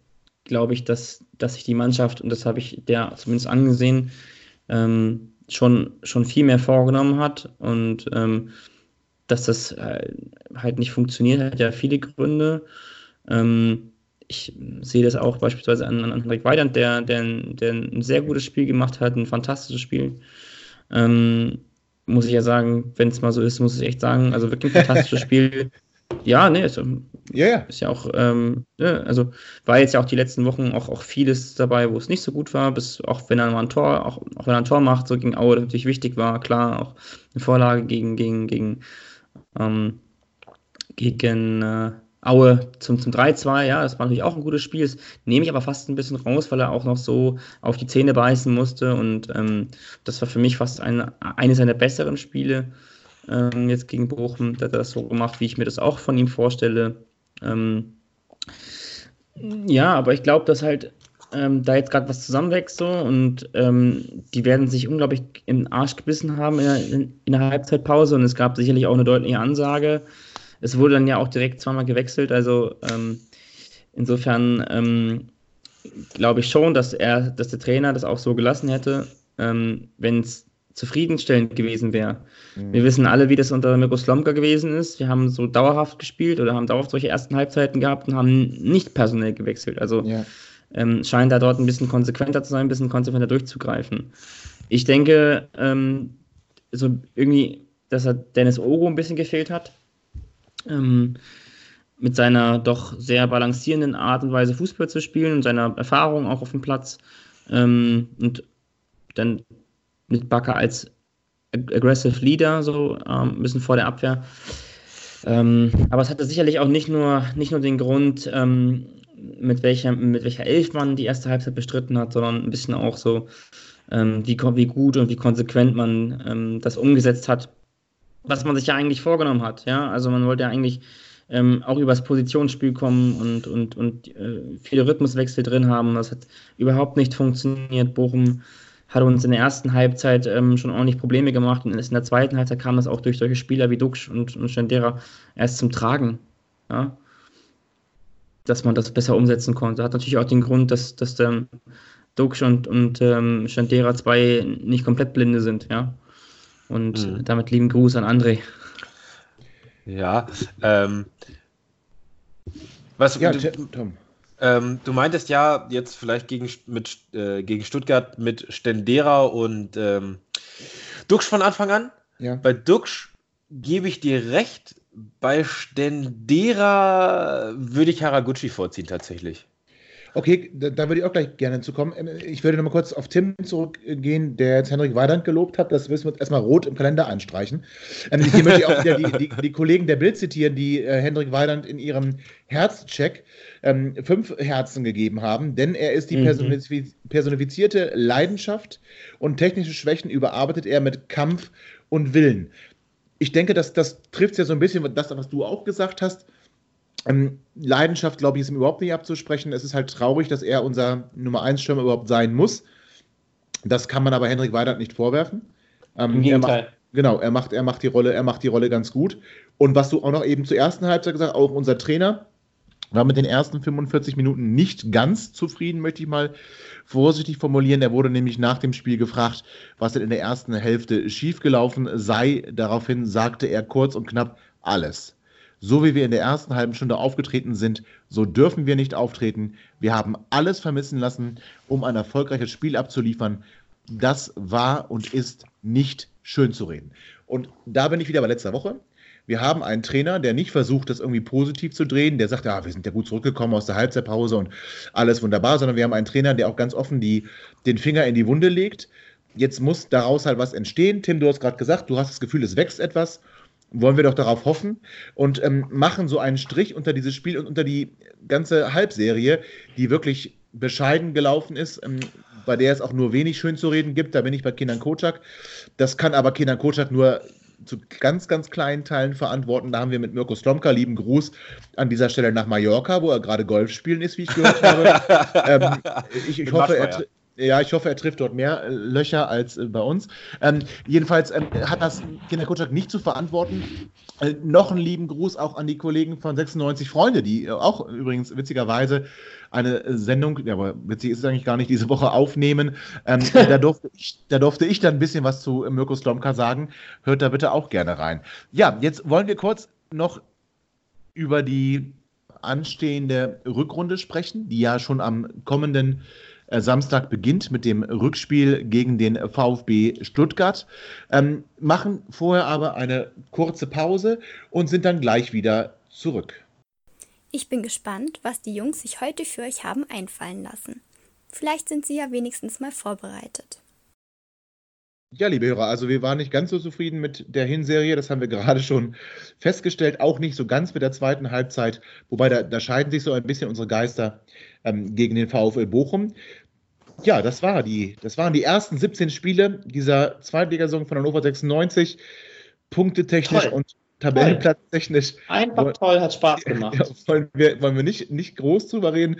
Speaker 3: glaube ich, dass, dass sich die Mannschaft, und das habe ich der zumindest angesehen, ähm, schon, schon viel mehr vorgenommen hat und ähm, dass das äh, halt nicht funktioniert, hat ja viele Gründe. Ähm, ich sehe das auch beispielsweise an, an Henrik Weidand, der, der, der ein sehr gutes Spiel gemacht hat, ein fantastisches Spiel. Ähm, muss ich ja sagen, wenn es mal so ist, muss ich echt sagen, also wirklich ein fantastisches Spiel. Ja, ne, ist, ja, ja. ist ja auch, ähm, ne, also war jetzt ja auch die letzten Wochen auch, auch vieles dabei, wo es nicht so gut war, bis auch wenn er mal ein Tor, auch, auch wenn er ein Tor macht, so gegen Aue, das natürlich wichtig war, klar, auch eine Vorlage gegen, gegen, gegen, ähm, gegen äh, Aue zum, zum 3-2, ja, das war natürlich auch ein gutes Spiel. Das nehme ich aber fast ein bisschen raus, weil er auch noch so auf die Zähne beißen musste. Und ähm, das war für mich fast ein, eines seiner besseren Spiele ähm, jetzt gegen Bochum. Da hat er das so gemacht, wie ich mir das auch von ihm vorstelle. Ähm, ja, aber ich glaube, dass halt ähm, da jetzt gerade was zusammenwächst so und ähm, die werden sich unglaublich im Arsch gebissen haben in der, in, in der Halbzeitpause und es gab sicherlich auch eine deutliche Ansage es wurde dann ja auch direkt zweimal gewechselt, also ähm, insofern ähm, glaube ich schon, dass er, dass der Trainer das auch so gelassen hätte, ähm, wenn es zufriedenstellend gewesen wäre. Mhm. Wir wissen alle, wie das unter Mirko Slomka gewesen ist. Wir haben so dauerhaft gespielt oder haben dauerhaft solche ersten Halbzeiten gehabt und haben nicht personell gewechselt. Also ja. ähm, scheint da dort ein bisschen konsequenter zu sein, ein bisschen konsequenter durchzugreifen. Ich denke, ähm, so irgendwie, dass er Dennis Ogo ein bisschen gefehlt hat. Ähm, mit seiner doch sehr balancierenden Art und Weise Fußball zu spielen und seiner Erfahrung auch auf dem Platz. Ähm, und dann mit Bakker als aggressive Leader, so ähm, ein bisschen vor der Abwehr. Ähm, aber es hatte sicherlich auch nicht nur, nicht nur den Grund, ähm, mit, welcher, mit welcher Elf man die erste Halbzeit bestritten hat, sondern ein bisschen auch so, ähm, wie, wie gut und wie konsequent man ähm, das umgesetzt hat was man sich ja eigentlich vorgenommen hat. Ja, also man wollte ja eigentlich ähm, auch übers Positionsspiel kommen und, und, und äh, viele Rhythmuswechsel drin haben. Das hat überhaupt nicht funktioniert. Bochum hat uns in der ersten Halbzeit ähm, schon ordentlich Probleme gemacht und in der zweiten Halbzeit kam das auch durch solche Spieler wie Dux und, und Schendera erst zum Tragen. Ja? Dass man das besser umsetzen konnte. Hat natürlich auch den Grund, dass, dass der Dux und, und ähm, Schendera zwei nicht komplett blinde sind. Ja? Und mhm. damit lieben Gruß an André.
Speaker 4: Ja, ähm, was, ja, Tom. Ähm, du meintest ja jetzt vielleicht gegen, mit, äh, gegen Stuttgart mit Stendera und ähm, Duxch von Anfang an. Ja. Bei Duxch gebe ich dir recht. Bei Stendera würde ich Haraguchi vorziehen tatsächlich.
Speaker 2: Okay, da, da, würde ich auch gleich gerne zu kommen. Ähm, ich würde noch mal kurz auf Tim zurückgehen, der jetzt Henrik Weidand gelobt hat. Das müssen wir erstmal rot im Kalender anstreichen. Ähm, hier möchte ich auch wieder die, die, die, Kollegen der Bild zitieren, die äh, Henrik Weidand in ihrem Herzcheck ähm, fünf Herzen gegeben haben, denn er ist die mhm. personifizierte Leidenschaft und technische Schwächen überarbeitet er mit Kampf und Willen. Ich denke, dass das trifft ja so ein bisschen das, was du auch gesagt hast ähm, Leidenschaft, glaube ich, ist ihm überhaupt nicht abzusprechen. Es ist halt traurig, dass er unser Nummer 1 Stürmer überhaupt sein muss. Das kann man aber Henrik Weidert nicht vorwerfen. Ähm, Im Gegenteil. Macht, genau, er macht, er macht die Rolle, er macht die Rolle ganz gut. Und was du auch noch eben zur ersten Halbzeit gesagt hast, auch unser Trainer war mit den ersten 45 Minuten nicht ganz zufrieden, möchte ich mal vorsichtig formulieren. Er wurde nämlich nach dem Spiel gefragt, was denn in der ersten Hälfte schiefgelaufen sei. Daraufhin sagte er kurz und knapp alles. So wie wir in der ersten halben Stunde aufgetreten sind, so dürfen wir nicht auftreten. Wir haben alles vermissen lassen, um ein erfolgreiches Spiel abzuliefern. Das war und ist nicht schön zu reden. Und da bin ich wieder bei letzter Woche. Wir haben einen Trainer, der nicht versucht, das irgendwie positiv zu drehen, der sagt, ja, wir sind ja gut zurückgekommen aus der Halbzeitpause und alles wunderbar, sondern wir haben einen Trainer, der auch ganz offen die, den Finger in die Wunde legt. Jetzt muss daraus halt was entstehen. Tim, du hast gerade gesagt, du hast das Gefühl, es wächst etwas wollen wir doch darauf hoffen und ähm, machen so einen Strich unter dieses Spiel und unter die ganze Halbserie, die wirklich bescheiden gelaufen ist, ähm, bei der es auch nur wenig schön zu reden gibt. Da bin ich bei Kinan Kocak. Das kann aber Kinan Kocak nur zu ganz, ganz kleinen Teilen verantworten. Da haben wir mit Mirko Slomka, lieben Gruß an dieser Stelle nach Mallorca, wo er gerade Golf spielen ist, wie ich gehört habe. ähm, ich, ich hoffe, er, Ja, ich hoffe, er trifft dort mehr äh, Löcher als äh, bei uns. Ähm, jedenfalls ähm, hat das Kinder Kutschak nicht zu verantworten. Äh, noch einen lieben Gruß auch an die Kollegen von 96 Freunde, die äh, auch übrigens witzigerweise eine Sendung, ja, aber witzig ist es eigentlich gar nicht, diese Woche aufnehmen. Ähm, da, durfte ich, da durfte ich dann ein bisschen was zu Mirko Slomka sagen. Hört da bitte auch gerne rein. Ja, jetzt wollen wir kurz noch über die anstehende Rückrunde sprechen, die ja schon am kommenden äh, Samstag beginnt mit dem Rückspiel gegen den VfB Stuttgart. Ähm, machen vorher aber eine kurze Pause und sind dann gleich wieder zurück.
Speaker 1: Ich bin gespannt, was die Jungs sich heute für euch haben einfallen lassen. Vielleicht sind sie ja wenigstens mal vorbereitet.
Speaker 2: Ja, liebe Hörer, also wir waren nicht ganz so zufrieden mit der Hinserie, das haben wir gerade schon festgestellt, auch nicht so ganz mit der zweiten Halbzeit, wobei da, da scheiden sich so ein bisschen unsere Geister ähm, gegen den VfL Bochum. Ja, das, war die, das waren die ersten 17 Spiele dieser Zweitligasaison von Hannover 96, punktetechnisch Toll. und Tabellenplatztechnisch.
Speaker 3: Einfach toll, hat Spaß gemacht. Ja,
Speaker 2: wollen wir, wollen wir nicht, nicht groß drüber reden,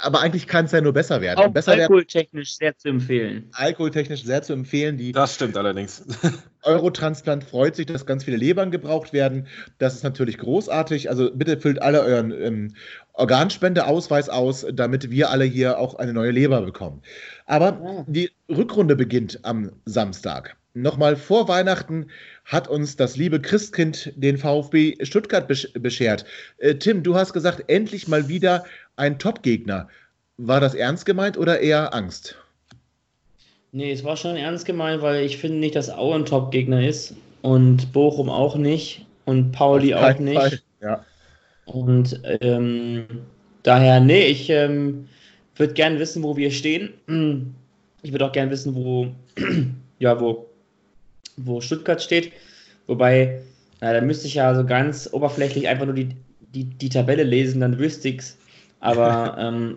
Speaker 2: aber eigentlich kann es ja nur besser werden.
Speaker 3: Auch
Speaker 2: besser
Speaker 3: alkoholtechnisch sehr zu empfehlen.
Speaker 2: Alkoholtechnisch sehr zu empfehlen. Die
Speaker 4: das stimmt allerdings.
Speaker 2: Eurotransplant freut sich, dass ganz viele Lebern gebraucht werden. Das ist natürlich großartig. Also bitte füllt alle euren ähm, Organspendeausweis aus, damit wir alle hier auch eine neue Leber bekommen. Aber ja. die Rückrunde beginnt am Samstag. Nochmal vor Weihnachten hat uns das liebe Christkind den VfB Stuttgart beschert. Äh, Tim, du hast gesagt, endlich mal wieder ein Top-Gegner. War das ernst gemeint oder eher Angst?
Speaker 3: Nee, es war schon ernst gemeint, weil ich finde nicht, dass Aue ein Top-Gegner ist und Bochum auch nicht und Pauli auch nicht. Fall.
Speaker 2: Ja.
Speaker 3: Und ähm, daher, nee, ich ähm, würde gerne wissen, wo wir stehen. Ich würde auch gerne wissen, wo, ja, wo wo Stuttgart steht. Wobei, na, da müsste ich ja so ganz oberflächlich einfach nur die, die, die Tabelle lesen, dann wüsste ich es. Aber ähm,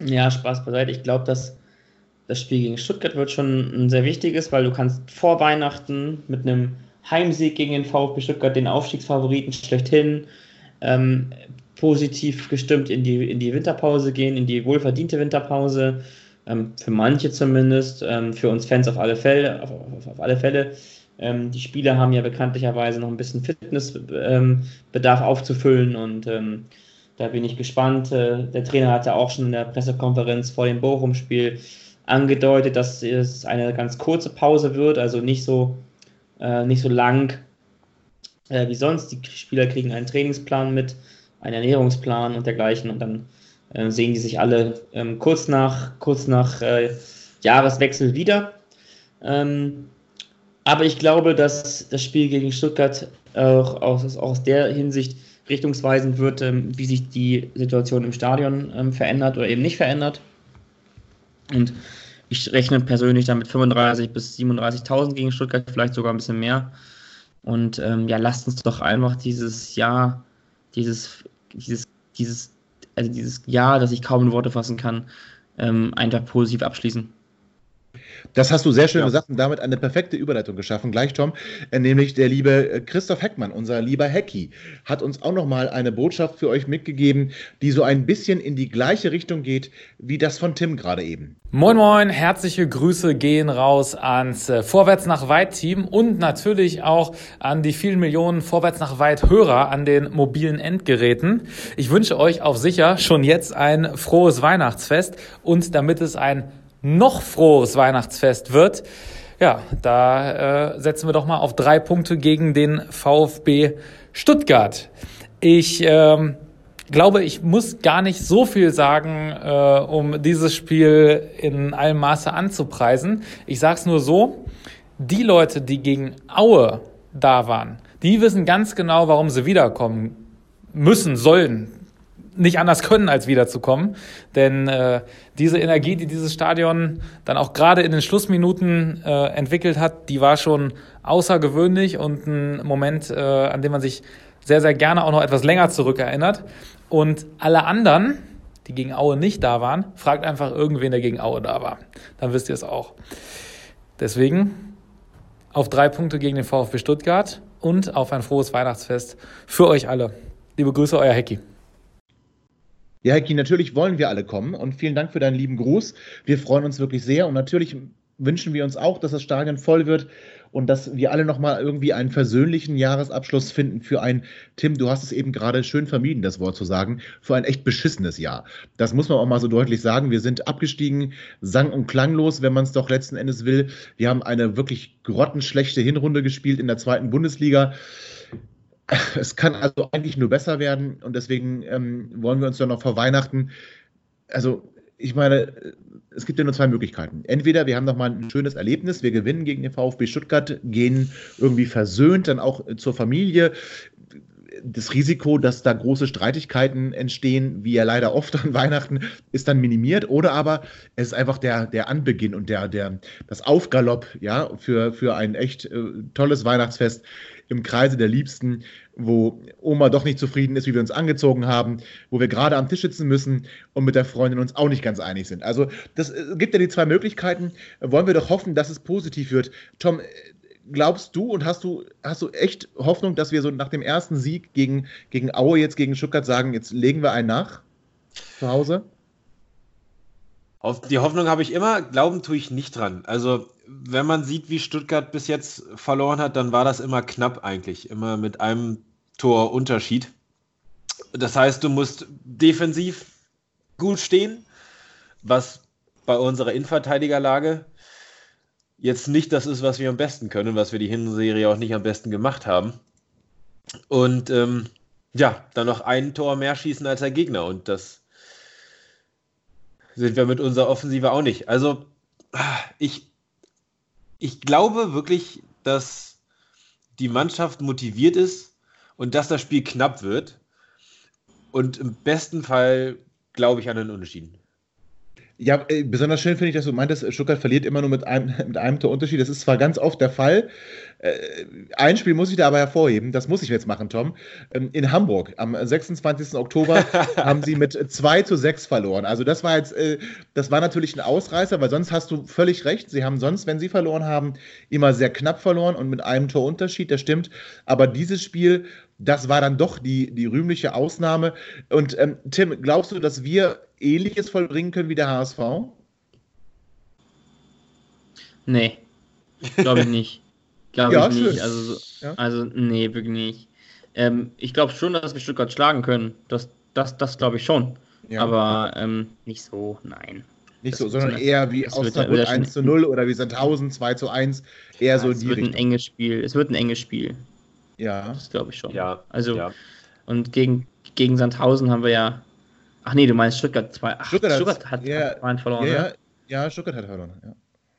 Speaker 3: ja, Spaß beiseite. Ich glaube, dass das Spiel gegen Stuttgart wird schon ein sehr wichtiges, weil du kannst vor Weihnachten mit einem Heimsieg gegen den VfB Stuttgart den Aufstiegsfavoriten schlechthin ähm, positiv gestimmt in die, in die Winterpause gehen, in die wohlverdiente Winterpause. Ähm, für manche zumindest, ähm, für uns Fans auf alle Fälle. Auf, auf, auf alle Fälle. Ähm, die Spieler haben ja bekanntlicherweise noch ein bisschen Fitnessbedarf ähm, aufzufüllen und ähm, da bin ich gespannt. Äh, der Trainer hatte auch schon in der Pressekonferenz vor dem Bochum-Spiel angedeutet, dass es eine ganz kurze Pause wird, also nicht so, äh, nicht so lang äh, wie sonst. Die Spieler kriegen einen Trainingsplan mit, einen Ernährungsplan und dergleichen und dann äh, sehen die sich alle ähm, kurz nach, kurz nach äh, Jahreswechsel wieder. Ähm, aber ich glaube, dass das Spiel gegen Stuttgart auch aus, aus der Hinsicht richtungsweisend wird, ähm, wie sich die Situation im Stadion ähm, verändert oder eben nicht verändert. Und ich rechne persönlich damit 35.000 bis 37.000 gegen Stuttgart, vielleicht sogar ein bisschen mehr. Und ähm, ja, lasst uns doch einfach dieses Jahr, dieses, dieses, dieses also dieses Ja, das ich kaum in Worte fassen kann, ähm, einfach positiv abschließen.
Speaker 2: Das hast du sehr schön ja. gesagt und damit eine perfekte Überleitung geschaffen. Gleich, Tom, äh, nämlich der liebe äh, Christoph Heckmann, unser lieber Hecki, hat uns auch nochmal eine Botschaft für euch mitgegeben, die so ein bisschen in die gleiche Richtung geht, wie das von Tim gerade eben.
Speaker 5: Moin Moin, herzliche Grüße gehen raus ans äh, Vorwärts nach Weit Team und natürlich auch an die vielen Millionen Vorwärts nach Weit Hörer an den mobilen Endgeräten. Ich wünsche euch auf sicher schon jetzt ein frohes Weihnachtsfest und damit es ein noch frohes Weihnachtsfest wird, ja, da äh, setzen wir doch mal auf drei Punkte gegen den VfB Stuttgart. Ich ähm, glaube, ich muss gar nicht so viel sagen, äh, um dieses Spiel in allem Maße anzupreisen. Ich sage es nur so, die Leute, die gegen Aue da waren, die wissen ganz genau, warum sie wiederkommen müssen, sollen nicht anders können, als wiederzukommen. Denn äh, diese Energie, die dieses Stadion dann auch gerade in den Schlussminuten äh, entwickelt hat, die war schon außergewöhnlich und ein Moment, äh, an dem man sich sehr, sehr gerne auch noch etwas länger zurückerinnert. Und alle anderen, die gegen Aue nicht da waren, fragt einfach irgendwen, der gegen Aue da war. Dann wisst ihr es auch. Deswegen auf drei Punkte gegen den VfB Stuttgart und auf ein frohes Weihnachtsfest für euch alle. Liebe Grüße, euer Hecki.
Speaker 2: Ja, Heki, natürlich wollen wir alle kommen und vielen Dank für deinen lieben Gruß. Wir freuen uns wirklich sehr und natürlich wünschen wir uns auch, dass das Stadion voll wird und dass wir alle nochmal irgendwie einen versöhnlichen Jahresabschluss finden für ein, Tim, du hast es eben gerade schön vermieden, das Wort zu sagen, für ein echt beschissenes Jahr. Das muss man auch mal so deutlich sagen. Wir sind abgestiegen, sang- und klanglos, wenn man es doch letzten Endes will. Wir haben eine wirklich grottenschlechte Hinrunde gespielt in der zweiten Bundesliga. Es kann also eigentlich nur besser werden und deswegen ähm, wollen wir uns dann noch vor Weihnachten, also ich meine, es gibt ja nur zwei Möglichkeiten. Entweder wir haben noch mal ein schönes Erlebnis, wir gewinnen gegen den VfB Stuttgart, gehen irgendwie versöhnt dann auch zur Familie. Das Risiko, dass da große Streitigkeiten entstehen, wie ja leider oft an Weihnachten, ist dann minimiert. Oder aber es ist einfach der, der Anbeginn und der, der, das Aufgalopp ja, für, für ein echt äh, tolles Weihnachtsfest im Kreise der Liebsten, wo Oma doch nicht zufrieden ist, wie wir uns angezogen haben, wo wir gerade am Tisch sitzen müssen und mit der Freundin uns auch nicht ganz einig sind. Also das äh, gibt ja die zwei Möglichkeiten. Wollen wir doch hoffen, dass es positiv wird. Tom, äh, glaubst du und hast du, hast du echt Hoffnung, dass wir so nach dem ersten Sieg gegen, gegen Aue jetzt gegen Stuttgart sagen, jetzt legen wir einen nach zu Hause?
Speaker 4: Auf die Hoffnung habe ich immer, glauben tue ich nicht dran. Also, wenn man sieht, wie Stuttgart bis jetzt verloren hat, dann war das immer knapp eigentlich, immer mit einem Tor Unterschied. Das heißt, du musst defensiv gut stehen, was bei unserer Innenverteidigerlage jetzt nicht das ist, was wir am besten können, was wir die Hinserie auch nicht am besten gemacht haben. Und ähm, ja, dann noch ein Tor mehr schießen als der Gegner und das sind wir mit unserer Offensive auch nicht. Also ich, ich glaube wirklich, dass die Mannschaft motiviert ist und dass das Spiel knapp wird. Und im besten Fall glaube ich an einen Unentschieden.
Speaker 2: Ja, äh, besonders schön finde ich, dass du meintest, Stuttgart verliert immer nur mit einem, mit einem Torunterschied. Das ist zwar ganz oft der Fall. Äh, ein Spiel muss ich da aber hervorheben, das muss ich jetzt machen, Tom. Ähm, in Hamburg am 26. Oktober haben sie mit 2 zu 6 verloren. Also das war jetzt, äh, das war natürlich ein Ausreißer, weil sonst hast du völlig recht. Sie haben sonst, wenn sie verloren haben, immer sehr knapp verloren und mit einem Torunterschied, das stimmt. Aber dieses Spiel, das war dann doch die, die rühmliche Ausnahme. Und ähm, Tim, glaubst du, dass wir Ähnliches vollbringen können wie der HSV?
Speaker 3: Nee, glaube ich nicht. Glaube ja, ich nicht. Also, ja. also, nee, wirklich nicht. Ähm, ich glaube schon, dass wir Stuttgart schlagen können. Das, das, das glaube ich schon. Ja. Aber ähm, nicht so, nein.
Speaker 2: Nicht das so, sondern eher wie Osnabrück 1 zu 0 oder wie Sandhausen 2 zu 1. Eher ja, so
Speaker 3: es die wird Richtung. ein enges Spiel. Es wird ein enges Spiel.
Speaker 2: Ja.
Speaker 3: Das glaube ich schon.
Speaker 4: Ja.
Speaker 3: Also, ja. und gegen, gegen Sandhausen haben wir ja Ach nee, du meinst Stuttgart 2. Ach,
Speaker 2: Stuttgart, Stuttgart hat, ja, hat verloren. Ja, ne? ja, Stuttgart hat verloren. Ja,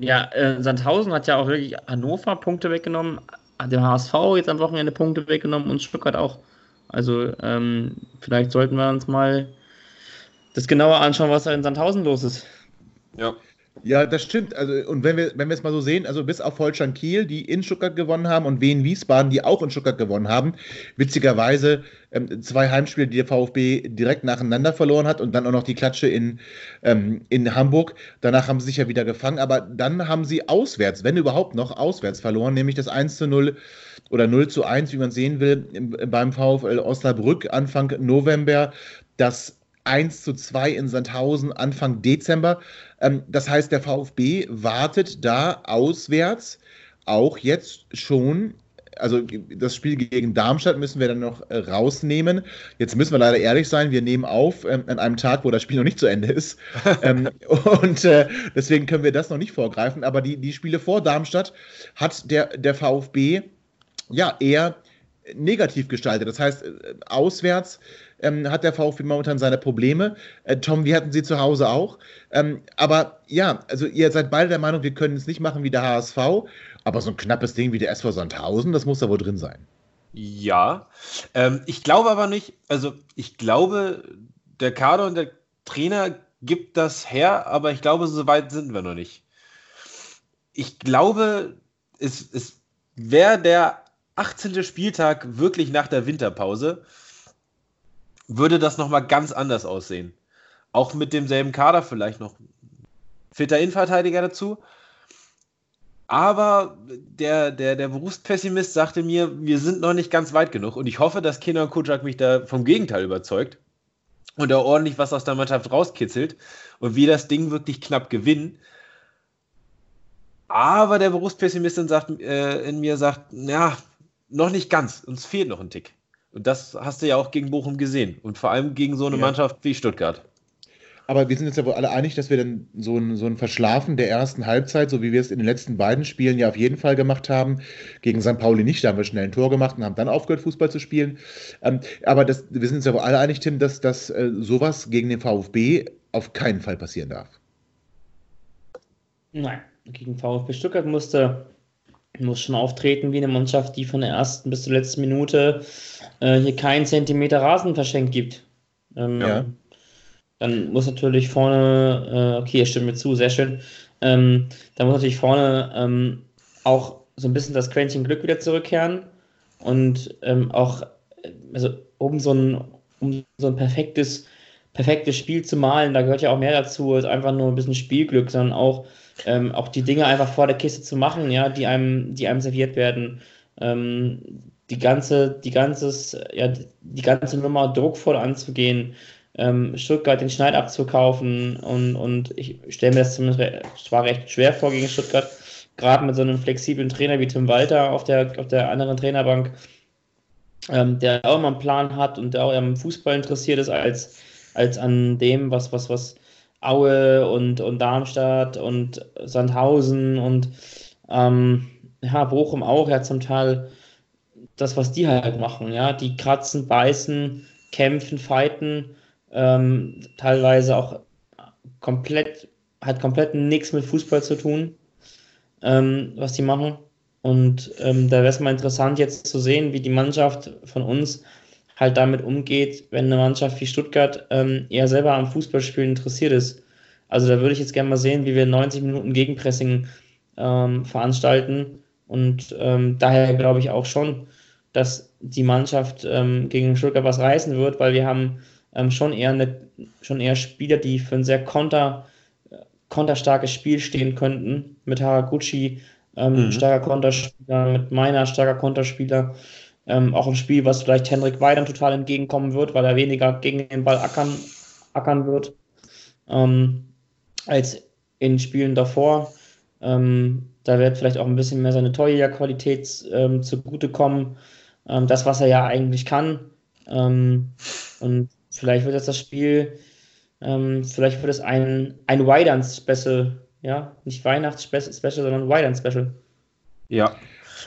Speaker 3: ja äh, Sandhausen hat ja auch wirklich Hannover Punkte weggenommen, hat dem HSV jetzt am Wochenende Punkte weggenommen und Stuttgart auch. Also ähm, vielleicht sollten wir uns mal das genauer anschauen, was da in Sandhausen los ist.
Speaker 2: Ja. Ja, das stimmt. Also, und wenn wir, wenn wir es mal so sehen, also bis auf Holstein Kiel, die in Stuttgart gewonnen haben, und Wien Wiesbaden, die auch in Stuttgart gewonnen haben, witzigerweise ähm, zwei Heimspiele, die der VfB direkt nacheinander verloren hat und dann auch noch die Klatsche in, ähm, in Hamburg. Danach haben sie sich ja wieder gefangen, aber dann haben sie auswärts, wenn überhaupt noch, auswärts verloren, nämlich das 1 zu 0 oder 0 zu 1, wie man sehen will, beim VfL Osnabrück Anfang November. Das 1 zu 2 in Sandhausen Anfang Dezember. Ähm, das heißt, der VfB wartet da auswärts auch jetzt schon. Also das Spiel gegen Darmstadt müssen wir dann noch äh, rausnehmen. Jetzt müssen wir leider ehrlich sein, wir nehmen auf ähm, an einem Tag, wo das Spiel noch nicht zu Ende ist. ähm, und äh, deswegen können wir das noch nicht vorgreifen. Aber die, die Spiele vor Darmstadt hat der, der VfB ja eher negativ gestaltet. Das heißt, äh, auswärts ähm, hat der VfB momentan seine Probleme. Äh, Tom, wir hatten sie zu Hause auch. Ähm, aber ja, also ihr seid beide der Meinung, wir können es nicht machen wie der HSV, aber so ein knappes Ding wie der SV Sandhausen, das muss da wohl drin sein.
Speaker 4: Ja, ähm, ich glaube aber nicht, also ich glaube, der Kader und der Trainer gibt das her, aber ich glaube, so weit sind wir noch nicht. Ich glaube, es, es wäre der 18. Spieltag wirklich nach der Winterpause würde das nochmal ganz anders aussehen. Auch mit demselben Kader vielleicht noch. Fitter Innenverteidiger dazu. Aber der, der, der Berufspessimist sagte mir, wir sind noch nicht ganz weit genug. Und ich hoffe, dass Kenan Kutschak mich da vom Gegenteil überzeugt. und da ordentlich was aus der Mannschaft rauskitzelt und wir das Ding wirklich knapp gewinnen. Aber der Berufspessimist in, sagt, äh, in mir sagt, ja, noch nicht ganz, uns fehlt noch ein Tick. Und das hast du ja auch gegen Bochum gesehen und vor allem gegen so eine ja. Mannschaft wie Stuttgart.
Speaker 2: Aber wir sind uns ja wohl alle einig, dass wir dann so ein, so ein Verschlafen der ersten Halbzeit, so wie wir es in den letzten beiden Spielen ja auf jeden Fall gemacht haben, gegen St. Pauli nicht, da haben wir schnell ein Tor gemacht und haben dann aufgehört, Fußball zu spielen. Ähm, aber das, wir sind uns ja wohl alle einig, Tim, dass, dass äh, sowas gegen den VfB auf keinen Fall passieren darf.
Speaker 3: Nein, gegen VfB Stuttgart musste muss schon auftreten wie eine Mannschaft, die von der ersten bis zur letzten Minute äh, hier keinen Zentimeter Rasen verschenkt gibt. Ähm, ja. Dann muss natürlich vorne, äh, okay, ihr stimmt mir zu, sehr schön. Ähm, dann muss natürlich vorne ähm, auch so ein bisschen das Quäntchen Glück wieder zurückkehren und ähm, auch, also um so ein, um so ein perfektes, perfektes Spiel zu malen, da gehört ja auch mehr dazu als einfach nur ein bisschen Spielglück, sondern auch, ähm, auch die Dinge einfach vor der Kiste zu machen, ja, die einem, die einem serviert werden. Ähm, die ganze, die ganzes, ja, die ganze Nummer druckvoll anzugehen, ähm, Stuttgart den Schneid abzukaufen und, und ich stelle mir das zumindest zwar recht schwer vor gegen Stuttgart, gerade mit so einem flexiblen Trainer wie Tim Walter auf der, auf der anderen Trainerbank, ähm, der auch immer einen Plan hat und der auch am Fußball interessiert ist, als, als an dem, was, was, was Aue und, und Darmstadt und Sandhausen und ähm, ja, Bochum auch ja zum Teil das, was die halt machen, ja, die kratzen, beißen, kämpfen, fighten ähm, teilweise auch komplett, hat komplett nichts mit Fußball zu tun, ähm, was die machen. Und ähm, da wäre es mal interessant, jetzt zu sehen, wie die Mannschaft von uns halt damit umgeht, wenn eine Mannschaft wie Stuttgart ähm, eher selber am Fußballspielen interessiert ist. Also da würde ich jetzt gerne mal sehen, wie wir 90 Minuten Gegenpressing ähm, veranstalten. Und ähm, daher glaube ich auch schon, dass die Mannschaft ähm, gegen Stuttgart was reißen wird, weil wir haben ähm, schon, eher eine, schon eher Spieler, die für ein sehr konter, konterstarkes Spiel stehen könnten. Mit Haraguchi ähm, mhm. starker Konterspieler, mit Meiner starker Konterspieler. Ähm, auch ein Spiel, was vielleicht Henrik Weidern total entgegenkommen wird, weil er weniger gegen den Ball ackern, ackern wird ähm, als in Spielen davor. Ähm, da wird vielleicht auch ein bisschen mehr seine Torjägerqualität ähm, zugutekommen. Ähm, das, was er ja eigentlich kann. Ähm, und Vielleicht wird das das Spiel, ähm, vielleicht wird es ein, ein Weidern-Special, ja, nicht Weihnachts-Special, sondern Weidern-Special.
Speaker 2: Ja.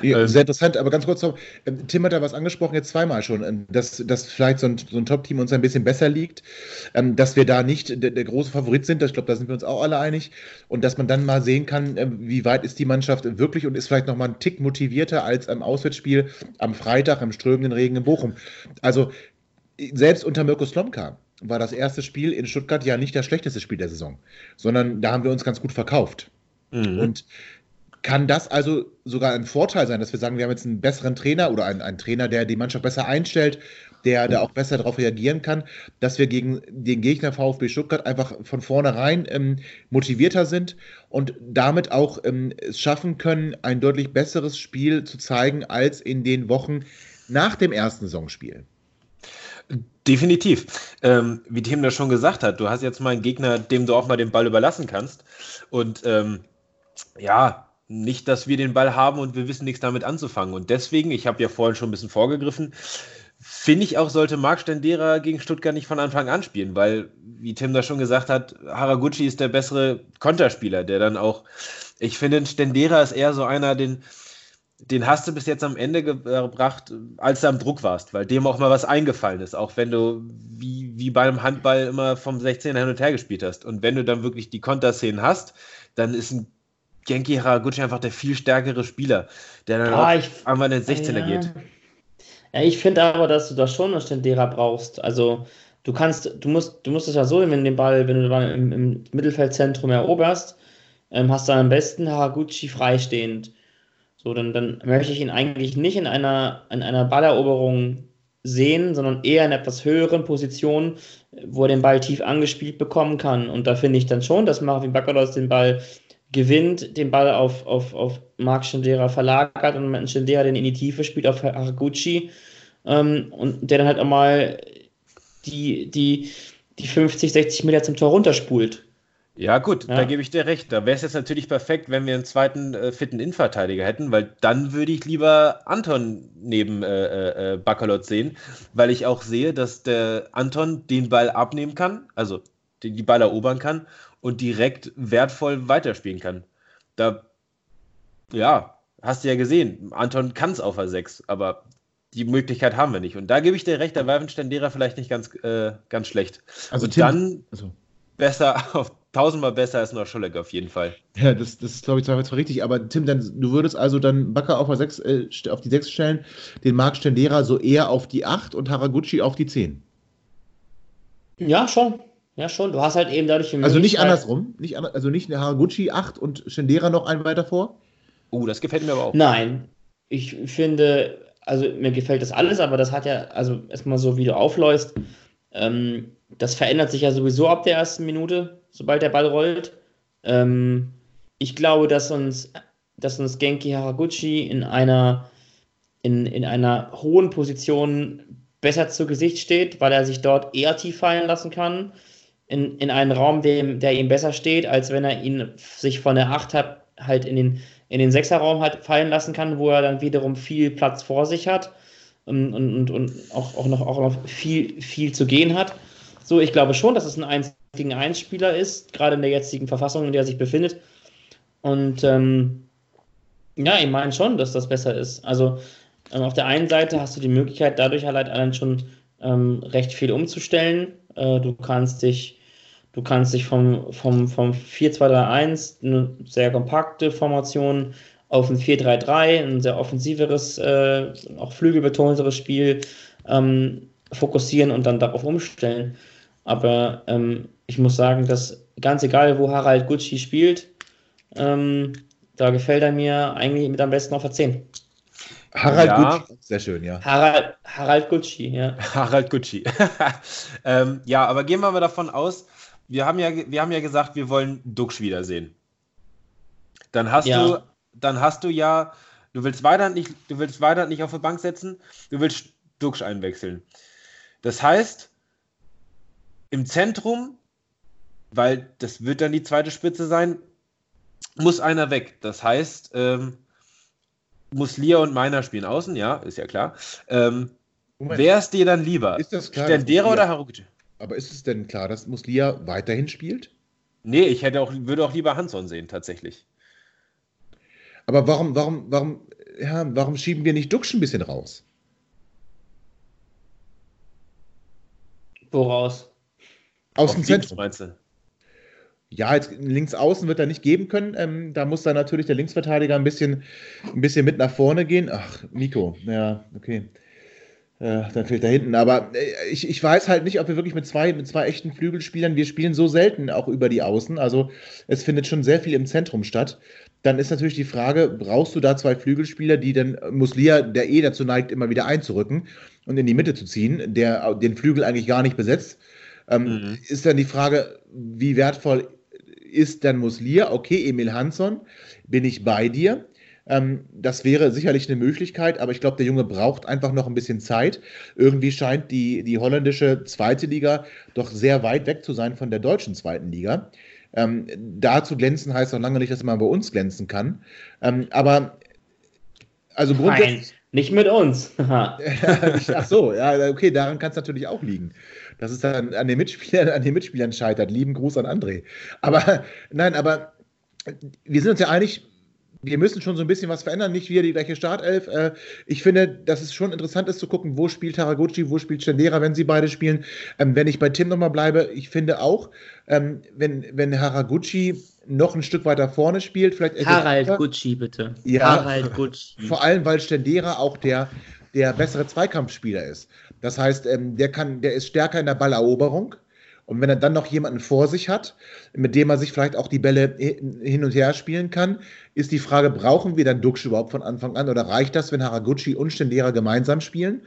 Speaker 2: Ähm, sehr interessant, aber ganz kurz noch, ähm, Tim hat da was angesprochen, jetzt zweimal schon, ähm, dass, dass vielleicht so ein, so ein Top-Team uns ein bisschen besser liegt, dass wir da nicht der, der große Favorit sind, ich glaube, da sind wir uns auch alle einig, und dass man dann mal sehen kann, wie weit ist die Mannschaft wirklich und ist vielleicht nochmal ein Tick motivierter als am Auswärtsspiel am Freitag im strömenden Regen in Bochum. Also selbst unter Mirko Slomka war das erste Spiel in Stuttgart ja nicht das schlechteste Spiel der Saison, sondern da haben wir uns ganz gut verkauft. Mhm. Und kann das also sogar ein Vorteil sein, dass wir sagen, wir haben jetzt einen besseren Trainer oder einen, einen Trainer, der die Mannschaft besser einstellt, der da auch besser darauf reagieren kann, dass wir gegen den Gegner VfB Stuttgart einfach von vornherein ähm, motivierter sind und damit auch ähm, es schaffen können, ein deutlich besseres Spiel zu zeigen als in den Wochen nach dem ersten Saisonspiel.
Speaker 4: Definitiv. Ähm, wie Tim das schon gesagt hat, du hast jetzt mal einen Gegner, dem du auch mal den Ball überlassen kannst. Und ähm, ja, nicht, dass wir den Ball haben und wir wissen nichts damit anzufangen. Und deswegen, ich habe ja vorhin schon ein bisschen vorgegriffen, finde ich auch, sollte Marc Stendera gegen Stuttgart nicht von Anfang an spielen, weil, wie Tim da schon gesagt hat, Haraguchi ist der bessere Konterspieler, der dann auch, ich finde, Stendera ist eher so einer, den, den hast du bis jetzt am Ende gebracht, als du am Druck warst, weil dem auch mal was eingefallen ist, auch wenn du wie, wie beim Handball immer vom 16er hin und her gespielt hast. Und wenn du dann wirklich die Konterszenen hast, dann ist ein Genki Haraguchi einfach der viel stärkere Spieler, der dann ah, ich, einmal in den 16er ja. geht.
Speaker 3: Ja, ich finde aber, dass du da schon eine Stendera brauchst. Also du kannst, du musst, du musst es ja so, wenn du den Ball, wenn du den Ball im, im Mittelfeldzentrum eroberst, ähm, hast du am besten Haraguchi freistehend. So, dann, dann möchte ich ihn eigentlich nicht in einer, in einer Balleroberung sehen, sondern eher in etwas höheren Position, wo er den Ball tief angespielt bekommen kann. Und da finde ich dann schon, dass Marvin Bakalos den Ball gewinnt, den Ball auf, auf, auf Marc Schindera verlagert und Schindera den in die Tiefe spielt auf Haraguchi ähm, und der dann halt auch mal die, die, die 50, 60 Meter zum Tor runterspult.
Speaker 4: Ja, gut, ja. da gebe ich dir recht. Da wäre es jetzt natürlich perfekt, wenn wir einen zweiten äh, fitten Innenverteidiger hätten, weil dann würde ich lieber Anton neben äh, äh, äh, Bakalot sehen, weil ich auch sehe, dass der Anton den Ball abnehmen kann, also den, die Ball erobern kann und direkt wertvoll weiterspielen kann. Da, ja, hast du ja gesehen, Anton kann es auf a 6, aber die Möglichkeit haben wir nicht. Und da gebe ich dir recht, da war Stendera vielleicht nicht ganz, äh, ganz schlecht. Also und Tim, dann also. besser auf tausendmal besser als noch Scholleck auf jeden Fall.
Speaker 2: Ja, das, das ist, glaube ich, zwar richtig. Aber Tim, dann, du würdest also dann Bakker auf, 6, äh, auf die 6 stellen, den Marc Stendera so eher auf die 8 und Haraguchi auf die 10.
Speaker 3: Ja, schon. Ja, schon. Du hast halt eben dadurch
Speaker 2: die Also nicht andersrum. Nicht, also nicht Haraguchi 8 und Stendera noch einen weiter vor?
Speaker 4: Oh, das gefällt mir aber auch.
Speaker 3: Nein. Ich finde, also mir gefällt das alles, aber das hat ja, also erstmal so, wie du aufläufst, ähm, das verändert sich ja sowieso ab der ersten Minute sobald der Ball rollt. Ähm, ich glaube, dass uns, dass uns Genki Haraguchi in einer, in, in einer hohen Position besser zu Gesicht steht, weil er sich dort eher tief fallen lassen kann. In, in einen Raum, dem, der ihm besser steht, als wenn er ihn sich von der 8 hat, halt in den, in den Sechserraum halt fallen lassen kann, wo er dann wiederum viel Platz vor sich hat und, und, und auch, auch, noch, auch noch viel, viel zu gehen hat. So, ich glaube schon, dass es ein 1 gegen 1 Spieler ist, gerade in der jetzigen Verfassung, in der er sich befindet. Und ähm, ja, ich meine schon, dass das besser ist. Also ähm, auf der einen Seite hast du die Möglichkeit, dadurch halt allein schon ähm, recht viel umzustellen. Äh, du kannst dich, du kannst dich vom, vom, vom 4-2-3-1, eine sehr kompakte Formation, auf ein 4-3-3, ein sehr offensiveres, äh, auch flügelbetonteres Spiel ähm, fokussieren und dann darauf umstellen. Aber ähm, ich muss sagen, dass ganz egal, wo Harald Gucci spielt, ähm, da gefällt er mir eigentlich mit am besten auf der 10.
Speaker 2: Harald ja. Gucci, sehr schön, ja.
Speaker 3: Harald, Harald Gucci, ja.
Speaker 4: Harald Gucci. ähm, ja, aber gehen wir mal davon aus, wir haben ja, wir haben ja gesagt, wir wollen Duxch wiedersehen. Dann hast ja. du, dann hast du ja, du willst weiter nicht, du willst weiter nicht auf die Bank setzen, du willst Duxch einwechseln. Das heißt, im Zentrum, weil das wird dann die zweite Spitze sein, muss einer weg. Das heißt, ähm, muss Lia und Meiner spielen außen, ja, ist ja klar. Ähm, wer ist dir dann lieber?
Speaker 2: Ist das klar?
Speaker 4: Stendera oder Haruguchi?
Speaker 2: Aber ist es denn klar, dass Muslia weiterhin spielt?
Speaker 4: Nee, ich hätte auch, würde auch lieber Hanson sehen, tatsächlich.
Speaker 2: Aber warum, warum, warum, ja, warum schieben wir nicht Duxch ein bisschen raus?
Speaker 3: Woraus?
Speaker 2: Aus dem Zentrum. Meinst du? Ja, jetzt links außen wird er nicht geben können. Ähm, da muss dann natürlich der Linksverteidiger ein bisschen, ein bisschen mit nach vorne gehen. Ach, Nico, ja, okay. Äh, dann fehlt da hinten. Aber äh, ich, ich weiß halt nicht, ob wir wirklich mit zwei, mit zwei echten Flügelspielern, wir spielen so selten auch über die Außen. Also es findet schon sehr viel im Zentrum statt. Dann ist natürlich die Frage, brauchst du da zwei Flügelspieler, die dann Muslia, der eh dazu neigt, immer wieder einzurücken und in die Mitte zu ziehen, der den Flügel eigentlich gar nicht besetzt. Ähm, mhm. Ist dann die Frage, wie wertvoll ist dann Muslia? Okay, Emil Hansson, bin ich bei dir. Ähm, das wäre sicherlich eine Möglichkeit, aber ich glaube, der Junge braucht einfach noch ein bisschen Zeit. Irgendwie scheint die, die holländische zweite Liga doch sehr weit weg zu sein von der deutschen zweiten Liga. Ähm, da zu glänzen heißt noch lange nicht, dass man bei uns glänzen kann. Ähm, aber also
Speaker 3: grundsätzlich. Nein, nicht mit uns.
Speaker 2: Ach so, ja, okay, daran kann es natürlich auch liegen dass es dann an den Mitspielern, an den Mitspielern scheitert. Lieben Gruß an André. Aber nein, aber wir sind uns ja einig, wir müssen schon so ein bisschen was verändern, nicht wieder die gleiche Startelf. Äh, ich finde, dass es schon interessant ist zu gucken, wo spielt Haraguchi, wo spielt Chandera, wenn sie beide spielen. Ähm, wenn ich bei Tim nochmal bleibe, ich finde auch, ähm, wenn, wenn Haraguchi noch ein Stück weiter vorne spielt, vielleicht.
Speaker 3: Harald Gucci, bitte.
Speaker 2: Ja, Harald Gucci. Vor allem, weil Stendera auch der, der bessere Zweikampfspieler ist. Das heißt, ähm, der, kann, der ist stärker in der Balleroberung. Und wenn er dann noch jemanden vor sich hat, mit dem er sich vielleicht auch die Bälle hin und her spielen kann, ist die Frage, brauchen wir dann Duxch überhaupt von Anfang an oder reicht das, wenn Haraguchi und Stendera gemeinsam spielen,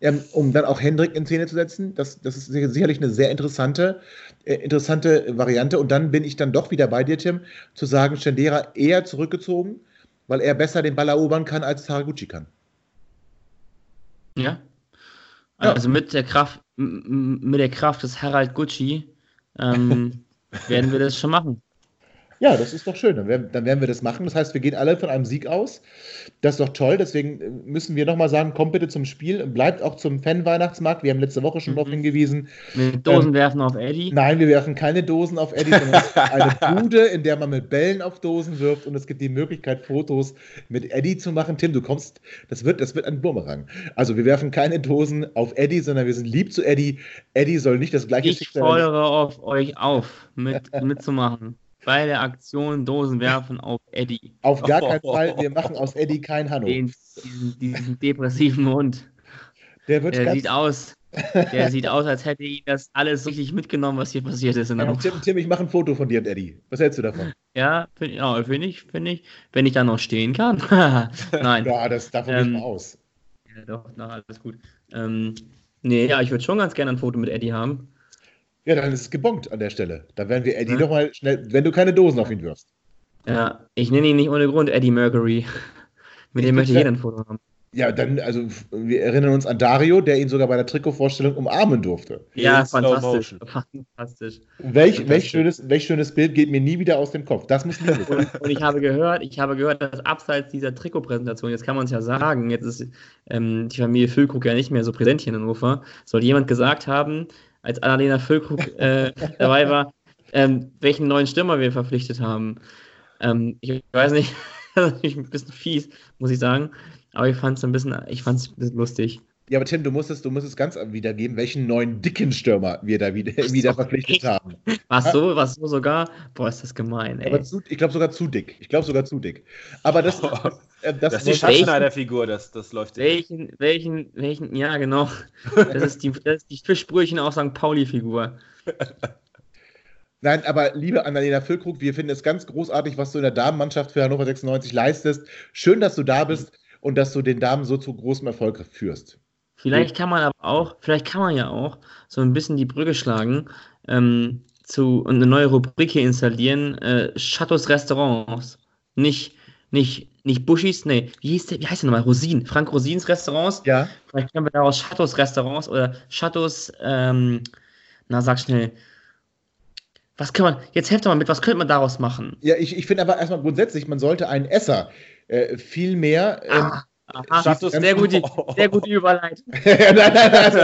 Speaker 2: ähm, um dann auch Hendrik in Szene zu setzen? Das, das ist sicherlich eine sehr interessante, äh, interessante Variante. Und dann bin ich dann doch wieder bei dir, Tim, zu sagen, Stendera eher zurückgezogen, weil er besser den Ball erobern kann, als Haraguchi kann.
Speaker 3: Ja, also mit der Kraft, mit der Kraft des Harald Gucci ähm, werden wir das schon machen.
Speaker 2: Ja, das ist doch schön. Dann werden, dann werden, wir das machen. Das heißt, wir gehen alle von einem Sieg aus. Das ist doch toll. Deswegen äh, müssen wir nochmal sagen, kommt bitte zum Spiel. Bleibt auch zum Fan-Weihnachtsmarkt. Wir haben letzte Woche schon mhm. darauf hingewiesen.
Speaker 3: Mit Dosen ähm, werfen auf Eddie?
Speaker 2: Nein, wir werfen keine Dosen auf Eddie, sondern eine Bude, in der man mit Bällen auf Dosen wirft. Und es gibt die Möglichkeit, Fotos mit Eddie zu machen. Tim, du kommst, das wird, das wird ein Bumerang. Also wir werfen keine Dosen auf Eddie, sondern wir sind lieb zu Eddie. Eddie soll nicht das gleiche
Speaker 3: Ich fordere auf euch auf, mit, mitzumachen bei der Aktion Dosen werfen auf Eddie.
Speaker 2: Auf gar keinen Fall, wir machen aus Eddie kein Hanno.
Speaker 3: Den, diesen, diesen, depressiven Hund.
Speaker 2: Der wird
Speaker 3: der sieht aus. Der sieht aus, als hätte ihn das alles richtig mitgenommen, was hier passiert ist. In
Speaker 2: der Tim, Tim, ich mache ein Foto von dir und Eddie. Was hältst du davon?
Speaker 3: Ja, finde ja, find ich, finde ich, wenn ich da noch stehen kann. Nein.
Speaker 2: ja, das davon ähm, nicht mal aus.
Speaker 3: Ja, doch, na, alles gut. Ähm, nee, ja, ich würde schon ganz gerne ein Foto mit Eddie haben.
Speaker 2: Ja, dann ist es gebongt an der Stelle. Da werden wir Eddie ja. nochmal schnell, wenn du keine Dosen auf ihn wirfst.
Speaker 3: Ja, ich nenne ihn nicht ohne Grund Eddie Mercury. Mit dem möchte jeder ein Foto haben.
Speaker 2: Ja, dann, also wir erinnern uns an Dario, der ihn sogar bei der Trikotvorstellung umarmen durfte.
Speaker 3: Ja, fantastisch. fantastisch.
Speaker 2: Welch, fantastisch. Welch, schönes, welch schönes Bild geht mir nie wieder aus dem Kopf. Das muss nie
Speaker 3: und, und ich habe gehört, ich habe gehört, dass abseits dieser Trikotpräsentation, jetzt kann man es ja sagen, jetzt ist ähm, die Familie Füllkrug ja nicht mehr so präsent hier in Hannover, soll jemand gesagt haben, als Annalena Füllkrug äh, dabei war, ähm, welchen neuen Stürmer wir verpflichtet haben. Ähm, ich weiß nicht, das ist natürlich ein bisschen fies, muss ich sagen. Aber ich fand es ein bisschen, ich fand es ein bisschen lustig.
Speaker 2: Ja, aber Tim, du musst es, du musst es ganz wiedergeben, welchen neuen dicken Stürmer wir da wieder, wieder verpflichtet haben.
Speaker 3: Was so, was so sogar? Boah, ist das gemein, ey.
Speaker 2: Zu, ich glaube sogar zu dick. Ich glaube sogar zu dick. Aber das, oh,
Speaker 4: das, das ist die Schatzschneider-Figur, das, das läuft
Speaker 3: welchen, welchen, welchen, ja, genau. Das ist die, das ist die Fischbrötchen aus St. Pauli-Figur.
Speaker 2: Nein, aber liebe Annalena Füllkrug, wir finden es ganz großartig, was du in der Damenmannschaft für Hannover 96 leistest. Schön, dass du da bist und dass du den Damen so zu großem Erfolg führst.
Speaker 3: Vielleicht kann man aber auch, vielleicht kann man ja auch so ein bisschen die Brücke schlagen ähm, zu und eine neue Rubrik hier installieren. Äh, Chateaus Restaurants. Nicht, nicht, nicht Buschis, nee, wie, hieß der, wie heißt der nochmal? Rosin. Frank Rosins Restaurants.
Speaker 2: Ja.
Speaker 3: Vielleicht können wir daraus Chateaus Restaurants oder Chateaus, ähm, na sag schnell. Was kann man, jetzt helft doch mal mit, was könnte man daraus machen?
Speaker 2: Ja, ich, ich finde aber erstmal grundsätzlich, man sollte einen Esser äh, viel mehr ähm,
Speaker 3: ah. Aha, sehr, gute, sehr gute Überleitung.
Speaker 2: nein, nein, nein, also,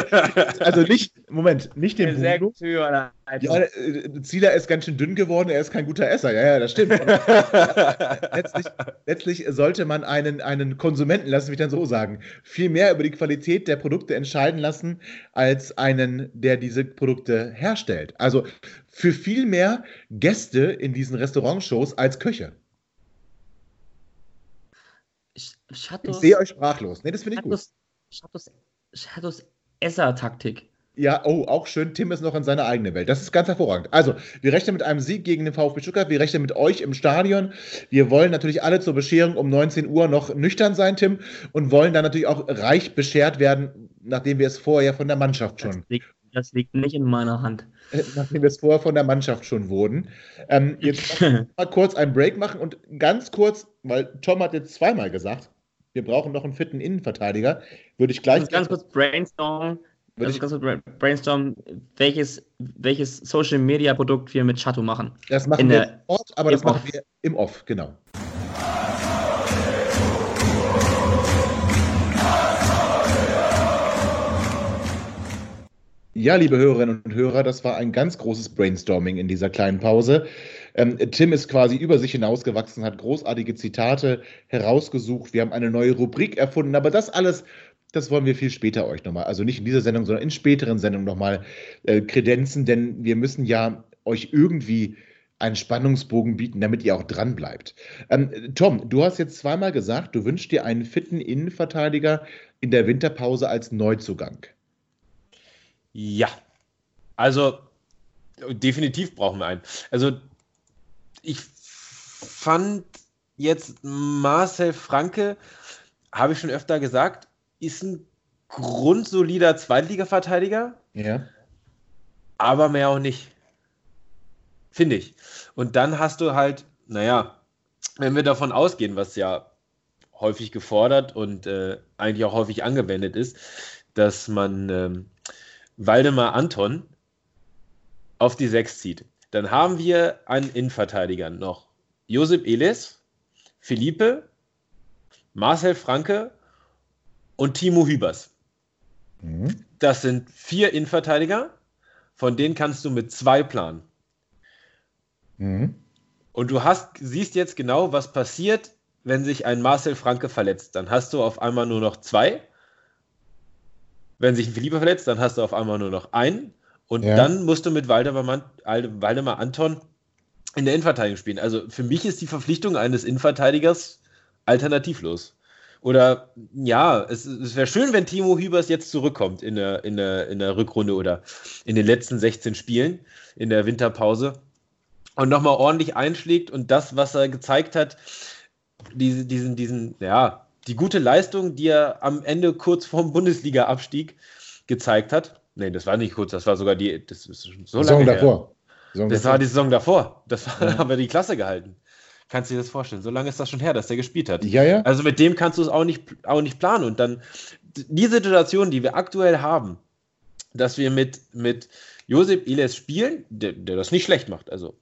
Speaker 2: also, nicht, Moment, nicht den
Speaker 3: Sehr gute Überleitung.
Speaker 2: Ja, äh, Zieler ist ganz schön dünn geworden, er ist kein guter Esser. Ja, ja, das stimmt. letztlich, letztlich, sollte man einen, einen Konsumenten, lass mich dann so sagen, viel mehr über die Qualität der Produkte entscheiden lassen, als einen, der diese Produkte herstellt. Also für viel mehr Gäste in diesen Restaurantshows als Köche. Shadows, ich sehe euch sprachlos. Nee, das finde ich gut.
Speaker 3: Shadows, Shadows Esser-Taktik.
Speaker 2: Ja, oh, auch schön. Tim ist noch in seiner eigenen Welt. Das ist ganz hervorragend. Also, wir rechnen mit einem Sieg gegen den VfB Stuttgart. Wir rechnen mit euch im Stadion. Wir wollen natürlich alle zur Bescherung um 19 Uhr noch nüchtern sein, Tim, und wollen dann natürlich auch reich beschert werden, nachdem wir es vorher von der Mannschaft schon.
Speaker 3: Das liegt, das liegt nicht in meiner Hand.
Speaker 2: Nachdem wir es vorher von der Mannschaft schon wurden. Ähm, jetzt mal kurz einen Break machen und ganz kurz, weil Tom hat jetzt zweimal gesagt, wir brauchen noch einen fitten Innenverteidiger. Würde ich gleich.
Speaker 3: Ganz kurz brainstormen. Also ganz kurz brainstormen, welches, welches Social Media Produkt wir mit Chateau machen.
Speaker 2: Das machen In wir im Off, aber das machen wir im Off, genau. Ja, liebe Hörerinnen und Hörer, das war ein ganz großes Brainstorming in dieser kleinen Pause. Ähm, Tim ist quasi über sich hinausgewachsen, hat großartige Zitate herausgesucht. Wir haben eine neue Rubrik erfunden, aber das alles, das wollen wir viel später euch nochmal, also nicht in dieser Sendung, sondern in späteren Sendungen nochmal äh, kredenzen, denn wir müssen ja euch irgendwie einen Spannungsbogen bieten, damit ihr auch dran bleibt. Ähm, Tom, du hast jetzt zweimal gesagt, du wünschst dir einen fitten Innenverteidiger in der Winterpause als Neuzugang.
Speaker 4: Ja, also definitiv brauchen wir einen. Also ich fand jetzt Marcel Franke, habe ich schon öfter gesagt, ist ein grundsolider Zweitliga-Verteidiger.
Speaker 2: Ja.
Speaker 4: Aber mehr auch nicht. Finde ich. Und dann hast du halt, naja, wenn wir davon ausgehen, was ja häufig gefordert und äh, eigentlich auch häufig angewendet ist, dass man ähm, Waldemar Anton auf die 6 zieht, dann haben wir einen Innenverteidiger noch. Josep Elis, Philippe, Marcel Franke und Timo Hübers. Mhm. Das sind vier Innenverteidiger, von denen kannst du mit zwei planen. Mhm. Und du hast, siehst jetzt genau, was passiert, wenn sich ein Marcel Franke verletzt. Dann hast du auf einmal nur noch zwei. Wenn sich ein Philippe verletzt, dann hast du auf einmal nur noch einen. Und ja. dann musst du mit Waldemar, Waldemar Anton in der Innenverteidigung spielen. Also für mich ist die Verpflichtung eines Innenverteidigers alternativlos. Oder ja, es, es wäre schön, wenn Timo Hübers jetzt zurückkommt in der, in, der, in der Rückrunde oder in den letzten 16 Spielen in der Winterpause und nochmal ordentlich einschlägt und das, was er gezeigt hat, diese, diesen, diesen, ja, die gute Leistung, die er am Ende kurz vorm Bundesliga-Abstieg gezeigt hat. Nee, das war nicht kurz, das war sogar die, das ist so
Speaker 2: Saison lange davor.
Speaker 4: Saison das davor. war die Saison davor. Das war, ja. haben wir die Klasse gehalten. Kannst du dir das vorstellen? So lange ist das schon her, dass der gespielt hat.
Speaker 2: Ja, ja.
Speaker 4: Also mit dem kannst du es auch nicht, auch nicht planen. Und dann die Situation, die wir aktuell haben, dass wir mit, mit Josep Iles spielen, der, der das nicht schlecht macht. Also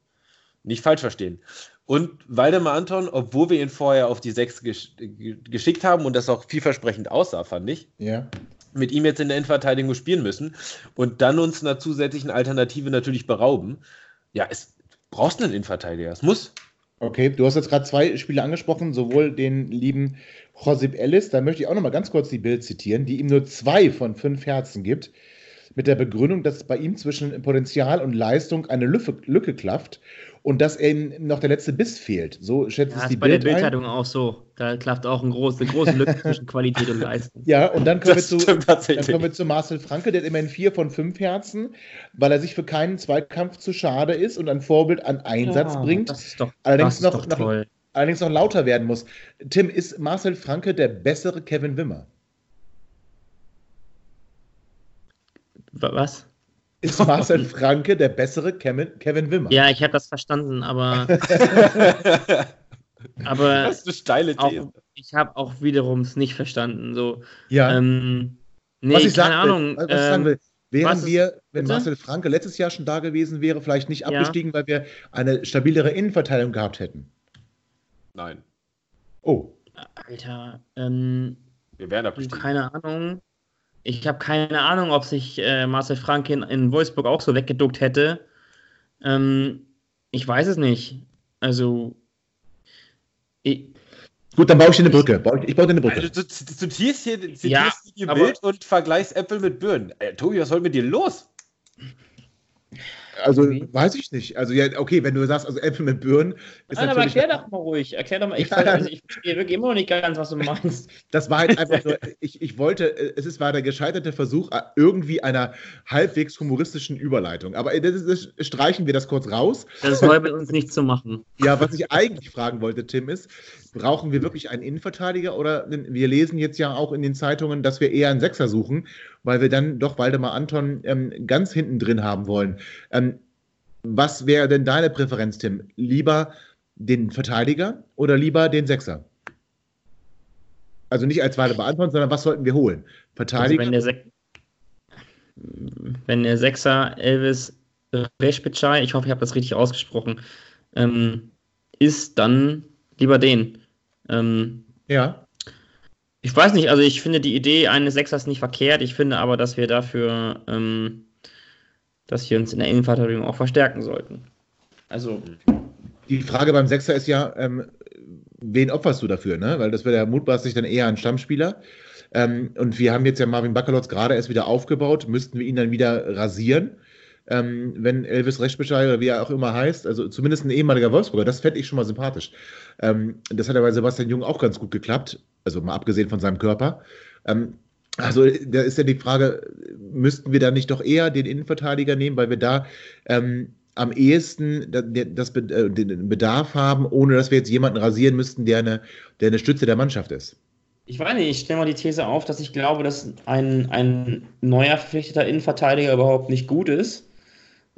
Speaker 4: nicht falsch verstehen. Und Waldemar Anton, obwohl wir ihn vorher auf die 6 gesch geschickt haben und das auch vielversprechend aussah, fand ich.
Speaker 2: Ja.
Speaker 4: Mit ihm jetzt in der Endverteidigung spielen müssen und dann uns einer zusätzlichen Alternative natürlich berauben. Ja, es brauchst einen Innenverteidiger. Es muss.
Speaker 2: Okay, du hast jetzt gerade zwei Spiele angesprochen, sowohl den lieben Josip Ellis, da möchte ich auch noch mal ganz kurz die Bild zitieren, die ihm nur zwei von fünf Herzen gibt, mit der Begründung, dass bei ihm zwischen Potenzial und Leistung eine Lücke, Lücke klafft und dass ihm noch der letzte Biss fehlt. So schätzt ja, es die
Speaker 3: bei Bild der Bildzeitung auch so. Da klafft auch ein groß, eine große Lücke zwischen Qualität und Leistung.
Speaker 2: Ja, und dann kommen, wir zu, dann kommen wir zu Marcel Franke, der hat immerhin vier von fünf Herzen, weil er sich für keinen Zweikampf zu schade ist und ein Vorbild an Einsatz ja, bringt.
Speaker 3: Das ist doch,
Speaker 2: allerdings
Speaker 3: das
Speaker 2: ist noch, noch, allerdings noch lauter werden muss. Tim, ist Marcel Franke der bessere Kevin Wimmer?
Speaker 3: Was?
Speaker 2: ist Marcel Franke der bessere Kevin, Kevin Wimmer.
Speaker 3: Ja, ich habe das verstanden, aber. aber
Speaker 4: das ist eine steile These.
Speaker 3: Auch, ich habe auch wiederum es nicht verstanden. So,
Speaker 2: ja.
Speaker 3: Ähm,
Speaker 2: nee, was ich keine sagen Ahnung. was ich sagen will, wären wir, wenn bitte? Marcel Franke letztes Jahr schon da gewesen wäre, vielleicht nicht abgestiegen, ja. weil wir eine stabilere Innenverteilung gehabt hätten?
Speaker 4: Nein.
Speaker 2: Oh.
Speaker 3: Alter, ähm,
Speaker 4: wir wären abgestiegen.
Speaker 3: Keine Ahnung. Ich habe keine Ahnung, ob sich äh, Marcel Frank in, in Wolfsburg auch so weggeduckt hätte. Ähm, ich weiß es nicht. Also.
Speaker 2: Ich, Gut, dann baue ich dir eine Brücke. Ich baue dir eine Brücke. Also,
Speaker 4: du zitierst hier, zitierst ja, hier Bild und vergleichst Äpfel mit Birnen. Ey, Tobi, was soll mit dir los?
Speaker 2: Also okay. weiß ich nicht. Also ja, okay, wenn du sagst, also Äpfel mit Birnen
Speaker 3: ist Nein, aber erklär doch mal ruhig. Erklär doch mal. Ich, ja. also ich verstehe wirklich immer noch nicht ganz, was du meinst.
Speaker 2: Das war halt einfach nur, ich, ich wollte, es ist, war der gescheiterte Versuch äh, irgendwie einer halbwegs humoristischen Überleitung. Aber das, ist, das streichen wir das kurz raus.
Speaker 3: Das soll mit uns nicht zu machen.
Speaker 2: Ja, was ich eigentlich fragen wollte, Tim, ist, brauchen wir wirklich einen Innenverteidiger oder wir lesen jetzt ja auch in den Zeitungen, dass wir eher einen Sechser suchen, weil wir dann doch Waldemar Anton ähm, ganz hinten drin haben wollen. Ähm, was wäre denn deine Präferenz, Tim? Lieber den Verteidiger oder lieber den Sechser? Also nicht als Waldemar Anton, sondern was sollten wir holen? Verteidiger?
Speaker 3: Also wenn, der wenn der Sechser Elvis Respicai, ich hoffe, ich habe das richtig ausgesprochen, ähm, ist, dann lieber den. Ähm,
Speaker 2: ja.
Speaker 3: Ich weiß nicht, also ich finde die Idee eines Sechsers nicht verkehrt. Ich finde aber, dass wir dafür, ähm, dass wir uns in der Innenverteidigung auch verstärken sollten. Also.
Speaker 2: Die Frage beim Sechser ist ja, ähm, wen opferst du dafür, ne? Weil das wäre ja mutmaßlich dann eher ein Stammspieler. Ähm, und wir haben jetzt ja Marvin Bakalotz gerade erst wieder aufgebaut. Müssten wir ihn dann wieder rasieren? Ähm, wenn Elvis Rechtbescheid oder wie er auch immer heißt, also zumindest ein ehemaliger Wolfsburger, das fände ich schon mal sympathisch. Ähm, das hat ja bei Sebastian Jung auch ganz gut geklappt, also mal abgesehen von seinem Körper. Ähm, also da ist ja die Frage, müssten wir da nicht doch eher den Innenverteidiger nehmen, weil wir da ähm, am ehesten das, äh, den Bedarf haben, ohne dass wir jetzt jemanden rasieren müssten, der eine, der eine Stütze der Mannschaft ist.
Speaker 3: Ich weiß nicht, ich stelle mal die These auf, dass ich glaube, dass ein, ein neuer verpflichteter Innenverteidiger überhaupt nicht gut ist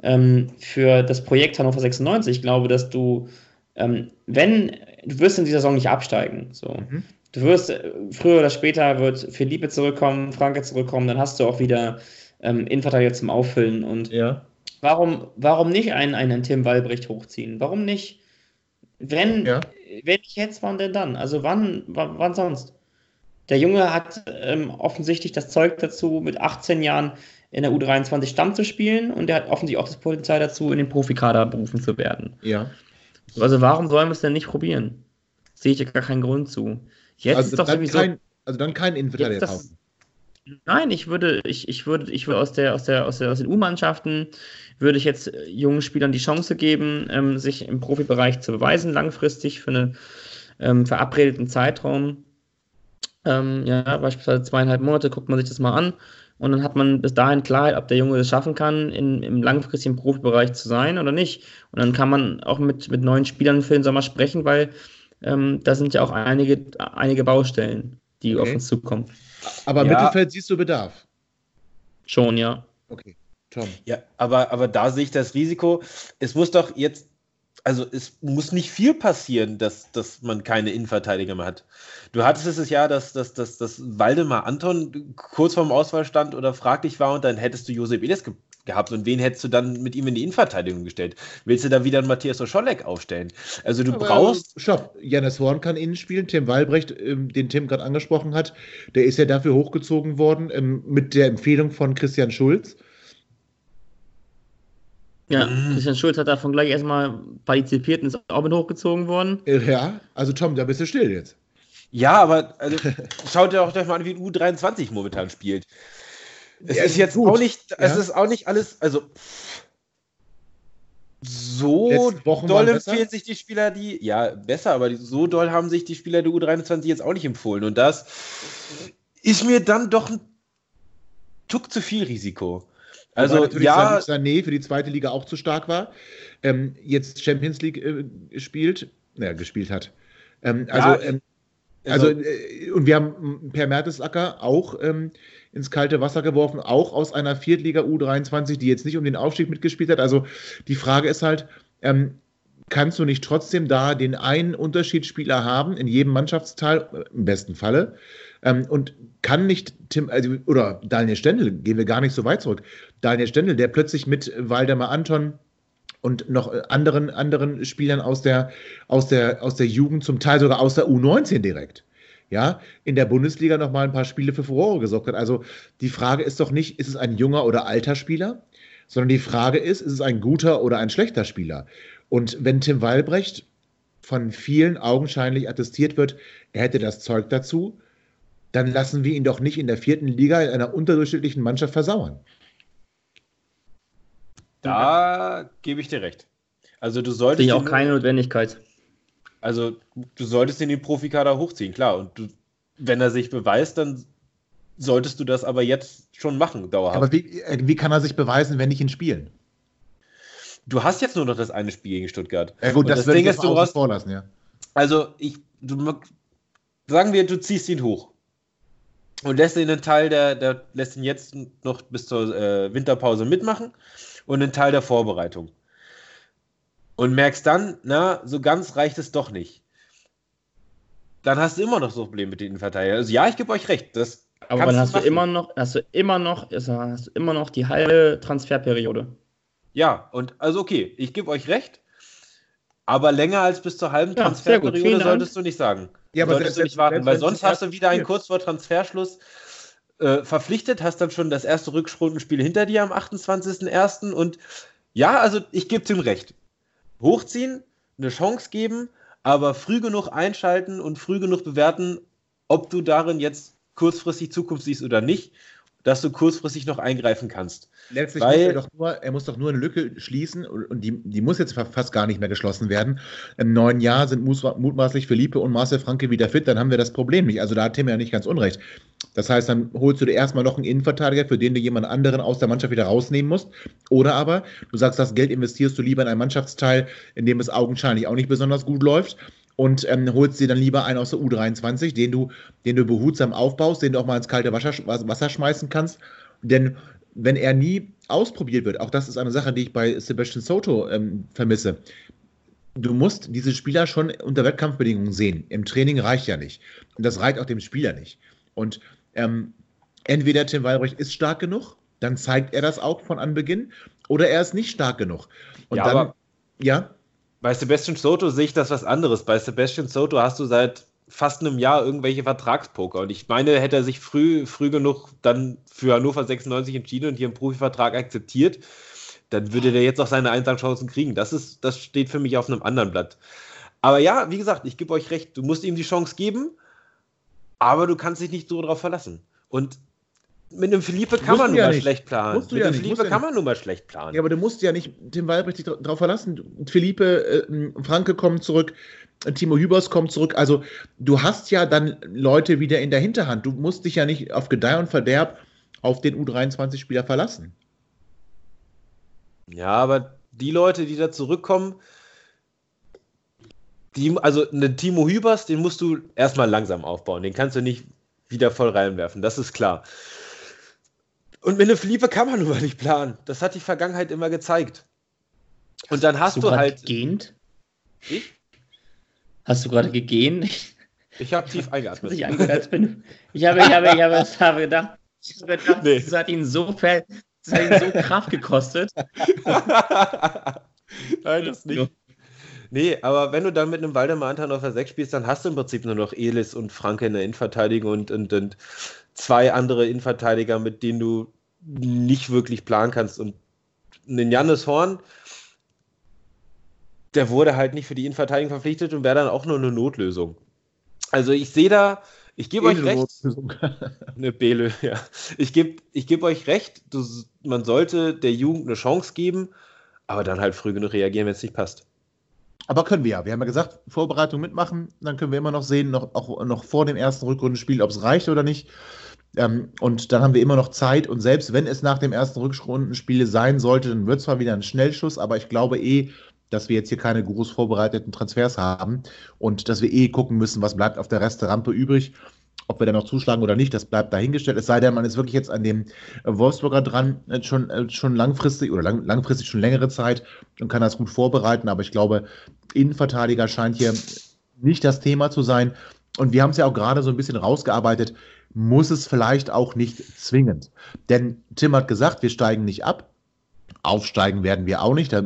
Speaker 3: ähm, für das Projekt Hannover 96. Ich glaube, dass du, ähm, wenn, du wirst in dieser Saison nicht absteigen. So. Mhm. Du wirst, äh, früher oder später wird Felipe zurückkommen, Franke zurückkommen, dann hast du auch wieder ähm, Innenverteidiger zum Auffüllen. Und
Speaker 2: ja.
Speaker 3: warum, warum nicht einen, einen Tim Wallbrecht hochziehen? Warum nicht? Wenn, ja. wenn nicht jetzt, wann denn dann? Also wann, wann, wann sonst? Der Junge hat ähm, offensichtlich das Zeug dazu, mit 18 Jahren in der U23 Stamm zu spielen und er hat offensichtlich auch das Potenzial dazu, in den Profikader berufen zu werden.
Speaker 2: Ja.
Speaker 3: Also warum sollen wir es denn nicht probieren? Sehe ich ja gar keinen Grund zu.
Speaker 2: Jetzt also ist doch sowieso. Kein, also dann kein Innenverteidiger kaufen.
Speaker 3: Nein, ich würde, ich, ich würde, ich würde aus der, aus der, aus der, aus den U-Mannschaften würde ich jetzt jungen Spielern die Chance geben, ähm, sich im Profibereich zu beweisen, langfristig für einen ähm, verabredeten Zeitraum. Ähm, ja, beispielsweise zweieinhalb Monate guckt man sich das mal an und dann hat man bis dahin Klarheit, ob der Junge es schaffen kann, in, im langfristigen Profibereich zu sein oder nicht. Und dann kann man auch mit, mit neuen Spielern für den Sommer sprechen, weil ähm, da sind ja auch einige, einige Baustellen, die okay. auf uns zukommen.
Speaker 2: Aber ja. Mittelfeld siehst du Bedarf?
Speaker 3: Schon, ja.
Speaker 2: Okay, Tom.
Speaker 4: Ja, aber, aber da sehe ich das Risiko. Es muss doch jetzt, also es muss nicht viel passieren, dass, dass man keine Innenverteidiger mehr hat. Du hattest es ja, dass, dass, dass, dass Waldemar Anton kurz vorm Auswahlstand oder fraglich war und dann hättest du Josep Edes ge gehabt. Und wen hättest du dann mit ihm in die Innenverteidigung gestellt? Willst du da wieder einen Matthias Oscholek aufstellen? Also du Aber brauchst.
Speaker 2: Stopp, Janis Horn kann innen spielen. Tim Walbrecht, ähm, den Tim gerade angesprochen hat, der ist ja dafür hochgezogen worden ähm, mit der Empfehlung von Christian Schulz.
Speaker 3: Ja, mhm. Christian Schulz hat davon gleich erstmal partizipiert und ist auch mit hochgezogen worden.
Speaker 2: Ja, also Tom, da bist du still jetzt.
Speaker 4: Ja, aber also, schaut dir auch mal an, wie U23 momentan spielt. Es ja, ist jetzt gut. auch nicht, es ist auch nicht alles, also so doll empfehlen sich die Spieler, die, ja, besser, aber die, so doll haben sich die Spieler der U23 jetzt auch nicht empfohlen. Und das ist mir dann doch ein Tuck zu viel Risiko. Also, natürlich ja.
Speaker 2: Sané für die zweite Liga auch zu stark war. Ähm, jetzt Champions League äh, spielt, naja, gespielt hat. Ähm, also, ja, ähm, also, also äh, und wir haben Per Mertesacker auch ähm, ins kalte Wasser geworfen, auch aus einer Viertliga U23, die jetzt nicht um den Aufstieg mitgespielt hat. Also die Frage ist halt, ähm, kannst du nicht trotzdem da den einen Unterschiedsspieler haben in jedem Mannschaftsteil, äh, im besten Falle? Ähm, und kann nicht Tim, also, oder Daniel Stendel, gehen wir gar nicht so weit zurück. Daniel Stendel, der plötzlich mit Waldemar Anton und noch äh, anderen, anderen Spielern aus der, aus, der, aus der Jugend, zum Teil sogar aus der U19 direkt ja, in der Bundesliga noch mal ein paar Spiele für Furore gesorgt hat. Also die Frage ist doch nicht, ist es ein junger oder alter Spieler, sondern die Frage ist, ist es ein guter oder ein schlechter Spieler? Und wenn Tim Walbrecht von vielen augenscheinlich attestiert wird, er hätte das Zeug dazu, dann lassen wir ihn doch nicht in der vierten Liga in einer unterdurchschnittlichen Mannschaft versauern.
Speaker 4: Da gebe ich dir recht. Also du solltest.
Speaker 3: Sehe ich auch keine Notwendigkeit.
Speaker 4: Also du solltest ihn in den Profikader hochziehen, klar. Und du, wenn er sich beweist, dann solltest du das aber jetzt schon machen, dauerhaft.
Speaker 2: Aber wie, äh, wie kann er sich beweisen, wenn nicht in Spielen?
Speaker 4: Du hast jetzt nur noch das eine Spiel gegen Stuttgart.
Speaker 2: Ja gut, das, das Ding ist, du hast, vorlassen, ja.
Speaker 4: Also ich, du, sagen wir, du ziehst ihn hoch und lässt ihn einen Teil der, der lässt ihn jetzt noch bis zur äh, Winterpause mitmachen und einen Teil der Vorbereitung und merkst dann, na, so ganz reicht es doch nicht. Dann hast du immer noch so Probleme mit den Innenverteidigern. Also ja, ich gebe euch recht. Das
Speaker 3: aber dann hast du immer noch, hast du immer noch, hast du immer noch die halbe Transferperiode.
Speaker 4: Ja, und also okay, ich gebe euch recht. Aber länger als bis zur halben ja, Transferperiode solltest du nicht sagen. Ja, aber solltest selbst, du nicht warten, weil sonst hast du wieder einen kurz vor Transferschluss äh, verpflichtet, hast dann schon das erste Rückrundenspiel hinter dir am 28.01. Und ja, also ich gebe ihm recht hochziehen, eine Chance geben, aber früh genug einschalten und früh genug bewerten, ob du darin jetzt kurzfristig Zukunft siehst oder nicht, dass du kurzfristig noch eingreifen kannst.
Speaker 2: Letztlich Weil, muss er, doch nur, er muss doch nur eine Lücke schließen und die, die muss jetzt fast gar nicht mehr geschlossen werden. Im neuen Jahr sind mutmaßlich Philippe und Marcel Franke wieder fit, dann haben wir das Problem nicht. Also da hat Tim ja nicht ganz unrecht. Das heißt, dann holst du dir erstmal noch einen Innenverteidiger, für den du jemand anderen aus der Mannschaft wieder rausnehmen musst. Oder aber du sagst, das Geld investierst du lieber in einen Mannschaftsteil, in dem es augenscheinlich auch nicht besonders gut läuft und ähm, holst dir dann lieber einen aus der U23, den du, den du behutsam aufbaust, den du auch mal ins kalte Wasser, Wasser schmeißen kannst. Denn wenn er nie ausprobiert wird, auch das ist eine Sache, die ich bei Sebastian Soto ähm, vermisse. Du musst diese Spieler schon unter Wettkampfbedingungen sehen. Im Training reicht ja nicht. Und das reicht auch dem Spieler nicht. Und ähm, entweder Tim Walbrecht ist stark genug, dann zeigt er das auch von Anbeginn oder er ist nicht stark genug. Und
Speaker 4: ja,
Speaker 2: dann,
Speaker 4: aber
Speaker 2: ja.
Speaker 4: Bei Sebastian Soto sehe ich das was anderes. Bei Sebastian Soto hast du seit fast einem Jahr irgendwelche Vertragspoker. Und ich meine, hätte er sich früh, früh genug dann für Hannover 96 entschieden und hier einen Profivertrag akzeptiert, dann würde der jetzt auch seine Einsatzchancen kriegen. Das, ist, das steht für mich auf einem anderen Blatt. Aber ja, wie gesagt, ich gebe euch recht, du musst ihm die Chance geben, aber du kannst dich nicht so darauf verlassen. Und mit einem Philippe kann man nun ja mal nicht. schlecht planen. Musst du mit ja einem nicht. Philippe kann man nun mal schlecht planen.
Speaker 2: Ja, aber du musst ja nicht Tim Walbrecht darauf verlassen. Philippe, äh, Franke kommen zurück, Timo Hübers kommt zurück. Also du hast ja dann Leute wieder in der Hinterhand. Du musst dich ja nicht auf Gedeih und Verderb auf den U23-Spieler verlassen.
Speaker 4: Ja, aber die Leute, die da zurückkommen, die, also eine Timo Hübers, den musst du erstmal langsam aufbauen. Den kannst du nicht wieder voll reinwerfen, das ist klar. Und mit einem Philippe kann man nun mal nicht planen. Das hat die Vergangenheit immer gezeigt. Und dann hast, hast du, du halt.
Speaker 3: Gegähnt? Ich? Hast du gerade gegehen?
Speaker 4: Ich habe tief eingeatmet.
Speaker 3: Ich, bin. ich habe, ich habe, ich habe, ich habe gedacht, ich habe gedacht nee. das hat ihn so das hat ihn so Kraft gekostet.
Speaker 4: Nein, das nicht. Nee, aber wenn du dann mit einem Waldemar Anton auf der 6 spielst, dann hast du im Prinzip nur noch Elis und Franke in der Innenverteidigung und, und, und zwei andere Innenverteidiger, mit denen du nicht wirklich planen kannst. Und einen Jannis Horn, der wurde halt nicht für die Innenverteidigung verpflichtet und wäre dann auch nur eine Notlösung. Also ich sehe da, ich gebe euch recht. eine Bele, ja. Ich gebe ich geb euch recht, du, man sollte der Jugend eine Chance geben, aber dann halt früh genug reagieren, wenn es nicht passt.
Speaker 2: Aber können wir ja. Wir haben ja gesagt, Vorbereitung mitmachen, dann können wir immer noch sehen, noch, auch noch vor dem ersten Rückrundenspiel, ob es reicht oder nicht. Ähm, und dann haben wir immer noch Zeit. Und selbst wenn es nach dem ersten Rückrundenspiel sein sollte, dann wird es zwar wieder ein Schnellschuss, aber ich glaube eh, dass wir jetzt hier keine groß vorbereiteten Transfers haben und dass wir eh gucken müssen, was bleibt auf der Resterampe übrig. Ob wir da noch zuschlagen oder nicht, das bleibt dahingestellt. Es sei denn, man ist wirklich jetzt an dem Wolfsburger dran, äh, schon, äh, schon langfristig oder lang, langfristig schon längere Zeit und kann das gut vorbereiten. Aber ich glaube, Innenverteidiger scheint hier nicht das Thema zu sein. Und wir haben es ja auch gerade so ein bisschen rausgearbeitet, muss es vielleicht auch nicht zwingend. Denn Tim hat gesagt, wir steigen nicht ab. Aufsteigen werden wir auch nicht. Da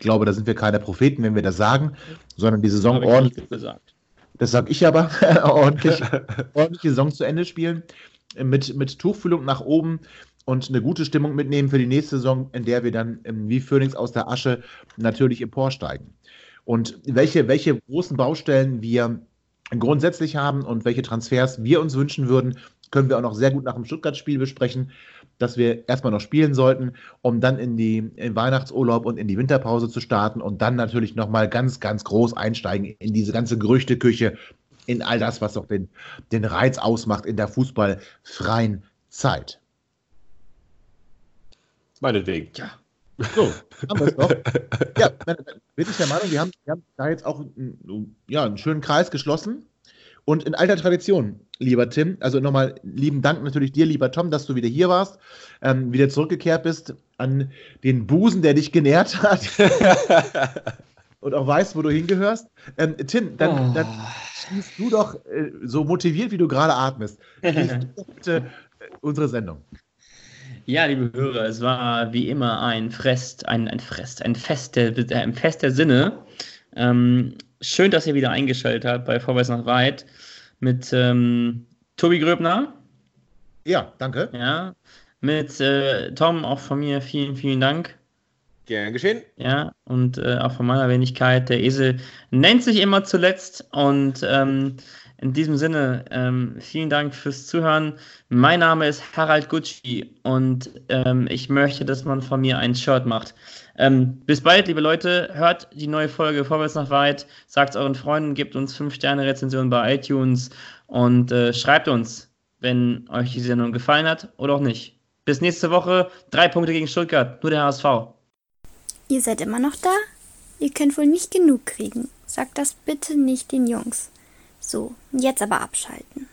Speaker 2: glaube, da sind wir keine Propheten, wenn wir das sagen, sondern die Saison ordentlich. Das sage ich aber, ordentlich, die Saison zu Ende spielen, mit, mit Tuchfühlung nach oben und eine gute Stimmung mitnehmen für die nächste Saison, in der wir dann wie Phoenix aus der Asche natürlich emporsteigen. Und welche, welche großen Baustellen wir grundsätzlich haben und welche Transfers wir uns wünschen würden, können wir auch noch sehr gut nach dem Stuttgart-Spiel besprechen, dass wir erstmal noch spielen sollten, um dann in die in Weihnachtsurlaub und in die Winterpause zu starten und dann natürlich nochmal ganz, ganz groß einsteigen in diese ganze Gerüchteküche, in all das, was auch den, den Reiz ausmacht in der fußballfreien Zeit.
Speaker 4: Meinetwegen.
Speaker 2: Ja. So, haben wir es doch. Ja, bin ich der Meinung, wir haben, wir haben da jetzt auch ja, einen schönen Kreis geschlossen. Und in alter Tradition, lieber Tim, also nochmal lieben Dank natürlich dir, lieber Tom, dass du wieder hier warst, ähm, wieder zurückgekehrt bist an den Busen, der dich genährt hat. und auch weißt, wo du hingehörst. Ähm, Tim, dann, oh. dann schließt du doch, äh, so motiviert wie du gerade atmest, schließt du doch bitte äh, unsere Sendung.
Speaker 3: Ja, liebe Hörer, es war wie immer ein Frest, ein, ein Frest, ein Fest der, ein Fest der Sinne. Ähm, schön, dass ihr wieder eingeschaltet habt bei Vorwärts nach Weit mit ähm, Tobi Gröbner.
Speaker 2: Ja, danke.
Speaker 3: Ja, mit äh, Tom auch von mir vielen, vielen Dank.
Speaker 4: Gern geschehen.
Speaker 3: Ja, und äh, auch von meiner Wenigkeit. Der Esel nennt sich immer zuletzt und ähm, in diesem Sinne, ähm, vielen Dank fürs Zuhören. Mein Name ist Harald Gucci und ähm, ich möchte, dass man von mir ein Shirt macht. Ähm, bis bald, liebe Leute. Hört die neue Folge Vorwärts nach weit. Sagt euren Freunden, gebt uns 5-Sterne-Rezensionen bei iTunes und äh, schreibt uns, wenn euch die Sendung gefallen hat oder auch nicht. Bis nächste Woche. Drei Punkte gegen Stuttgart. Nur der HSV.
Speaker 1: Ihr seid immer noch da? Ihr könnt wohl nicht genug kriegen. Sagt das bitte nicht den Jungs. So, jetzt aber abschalten.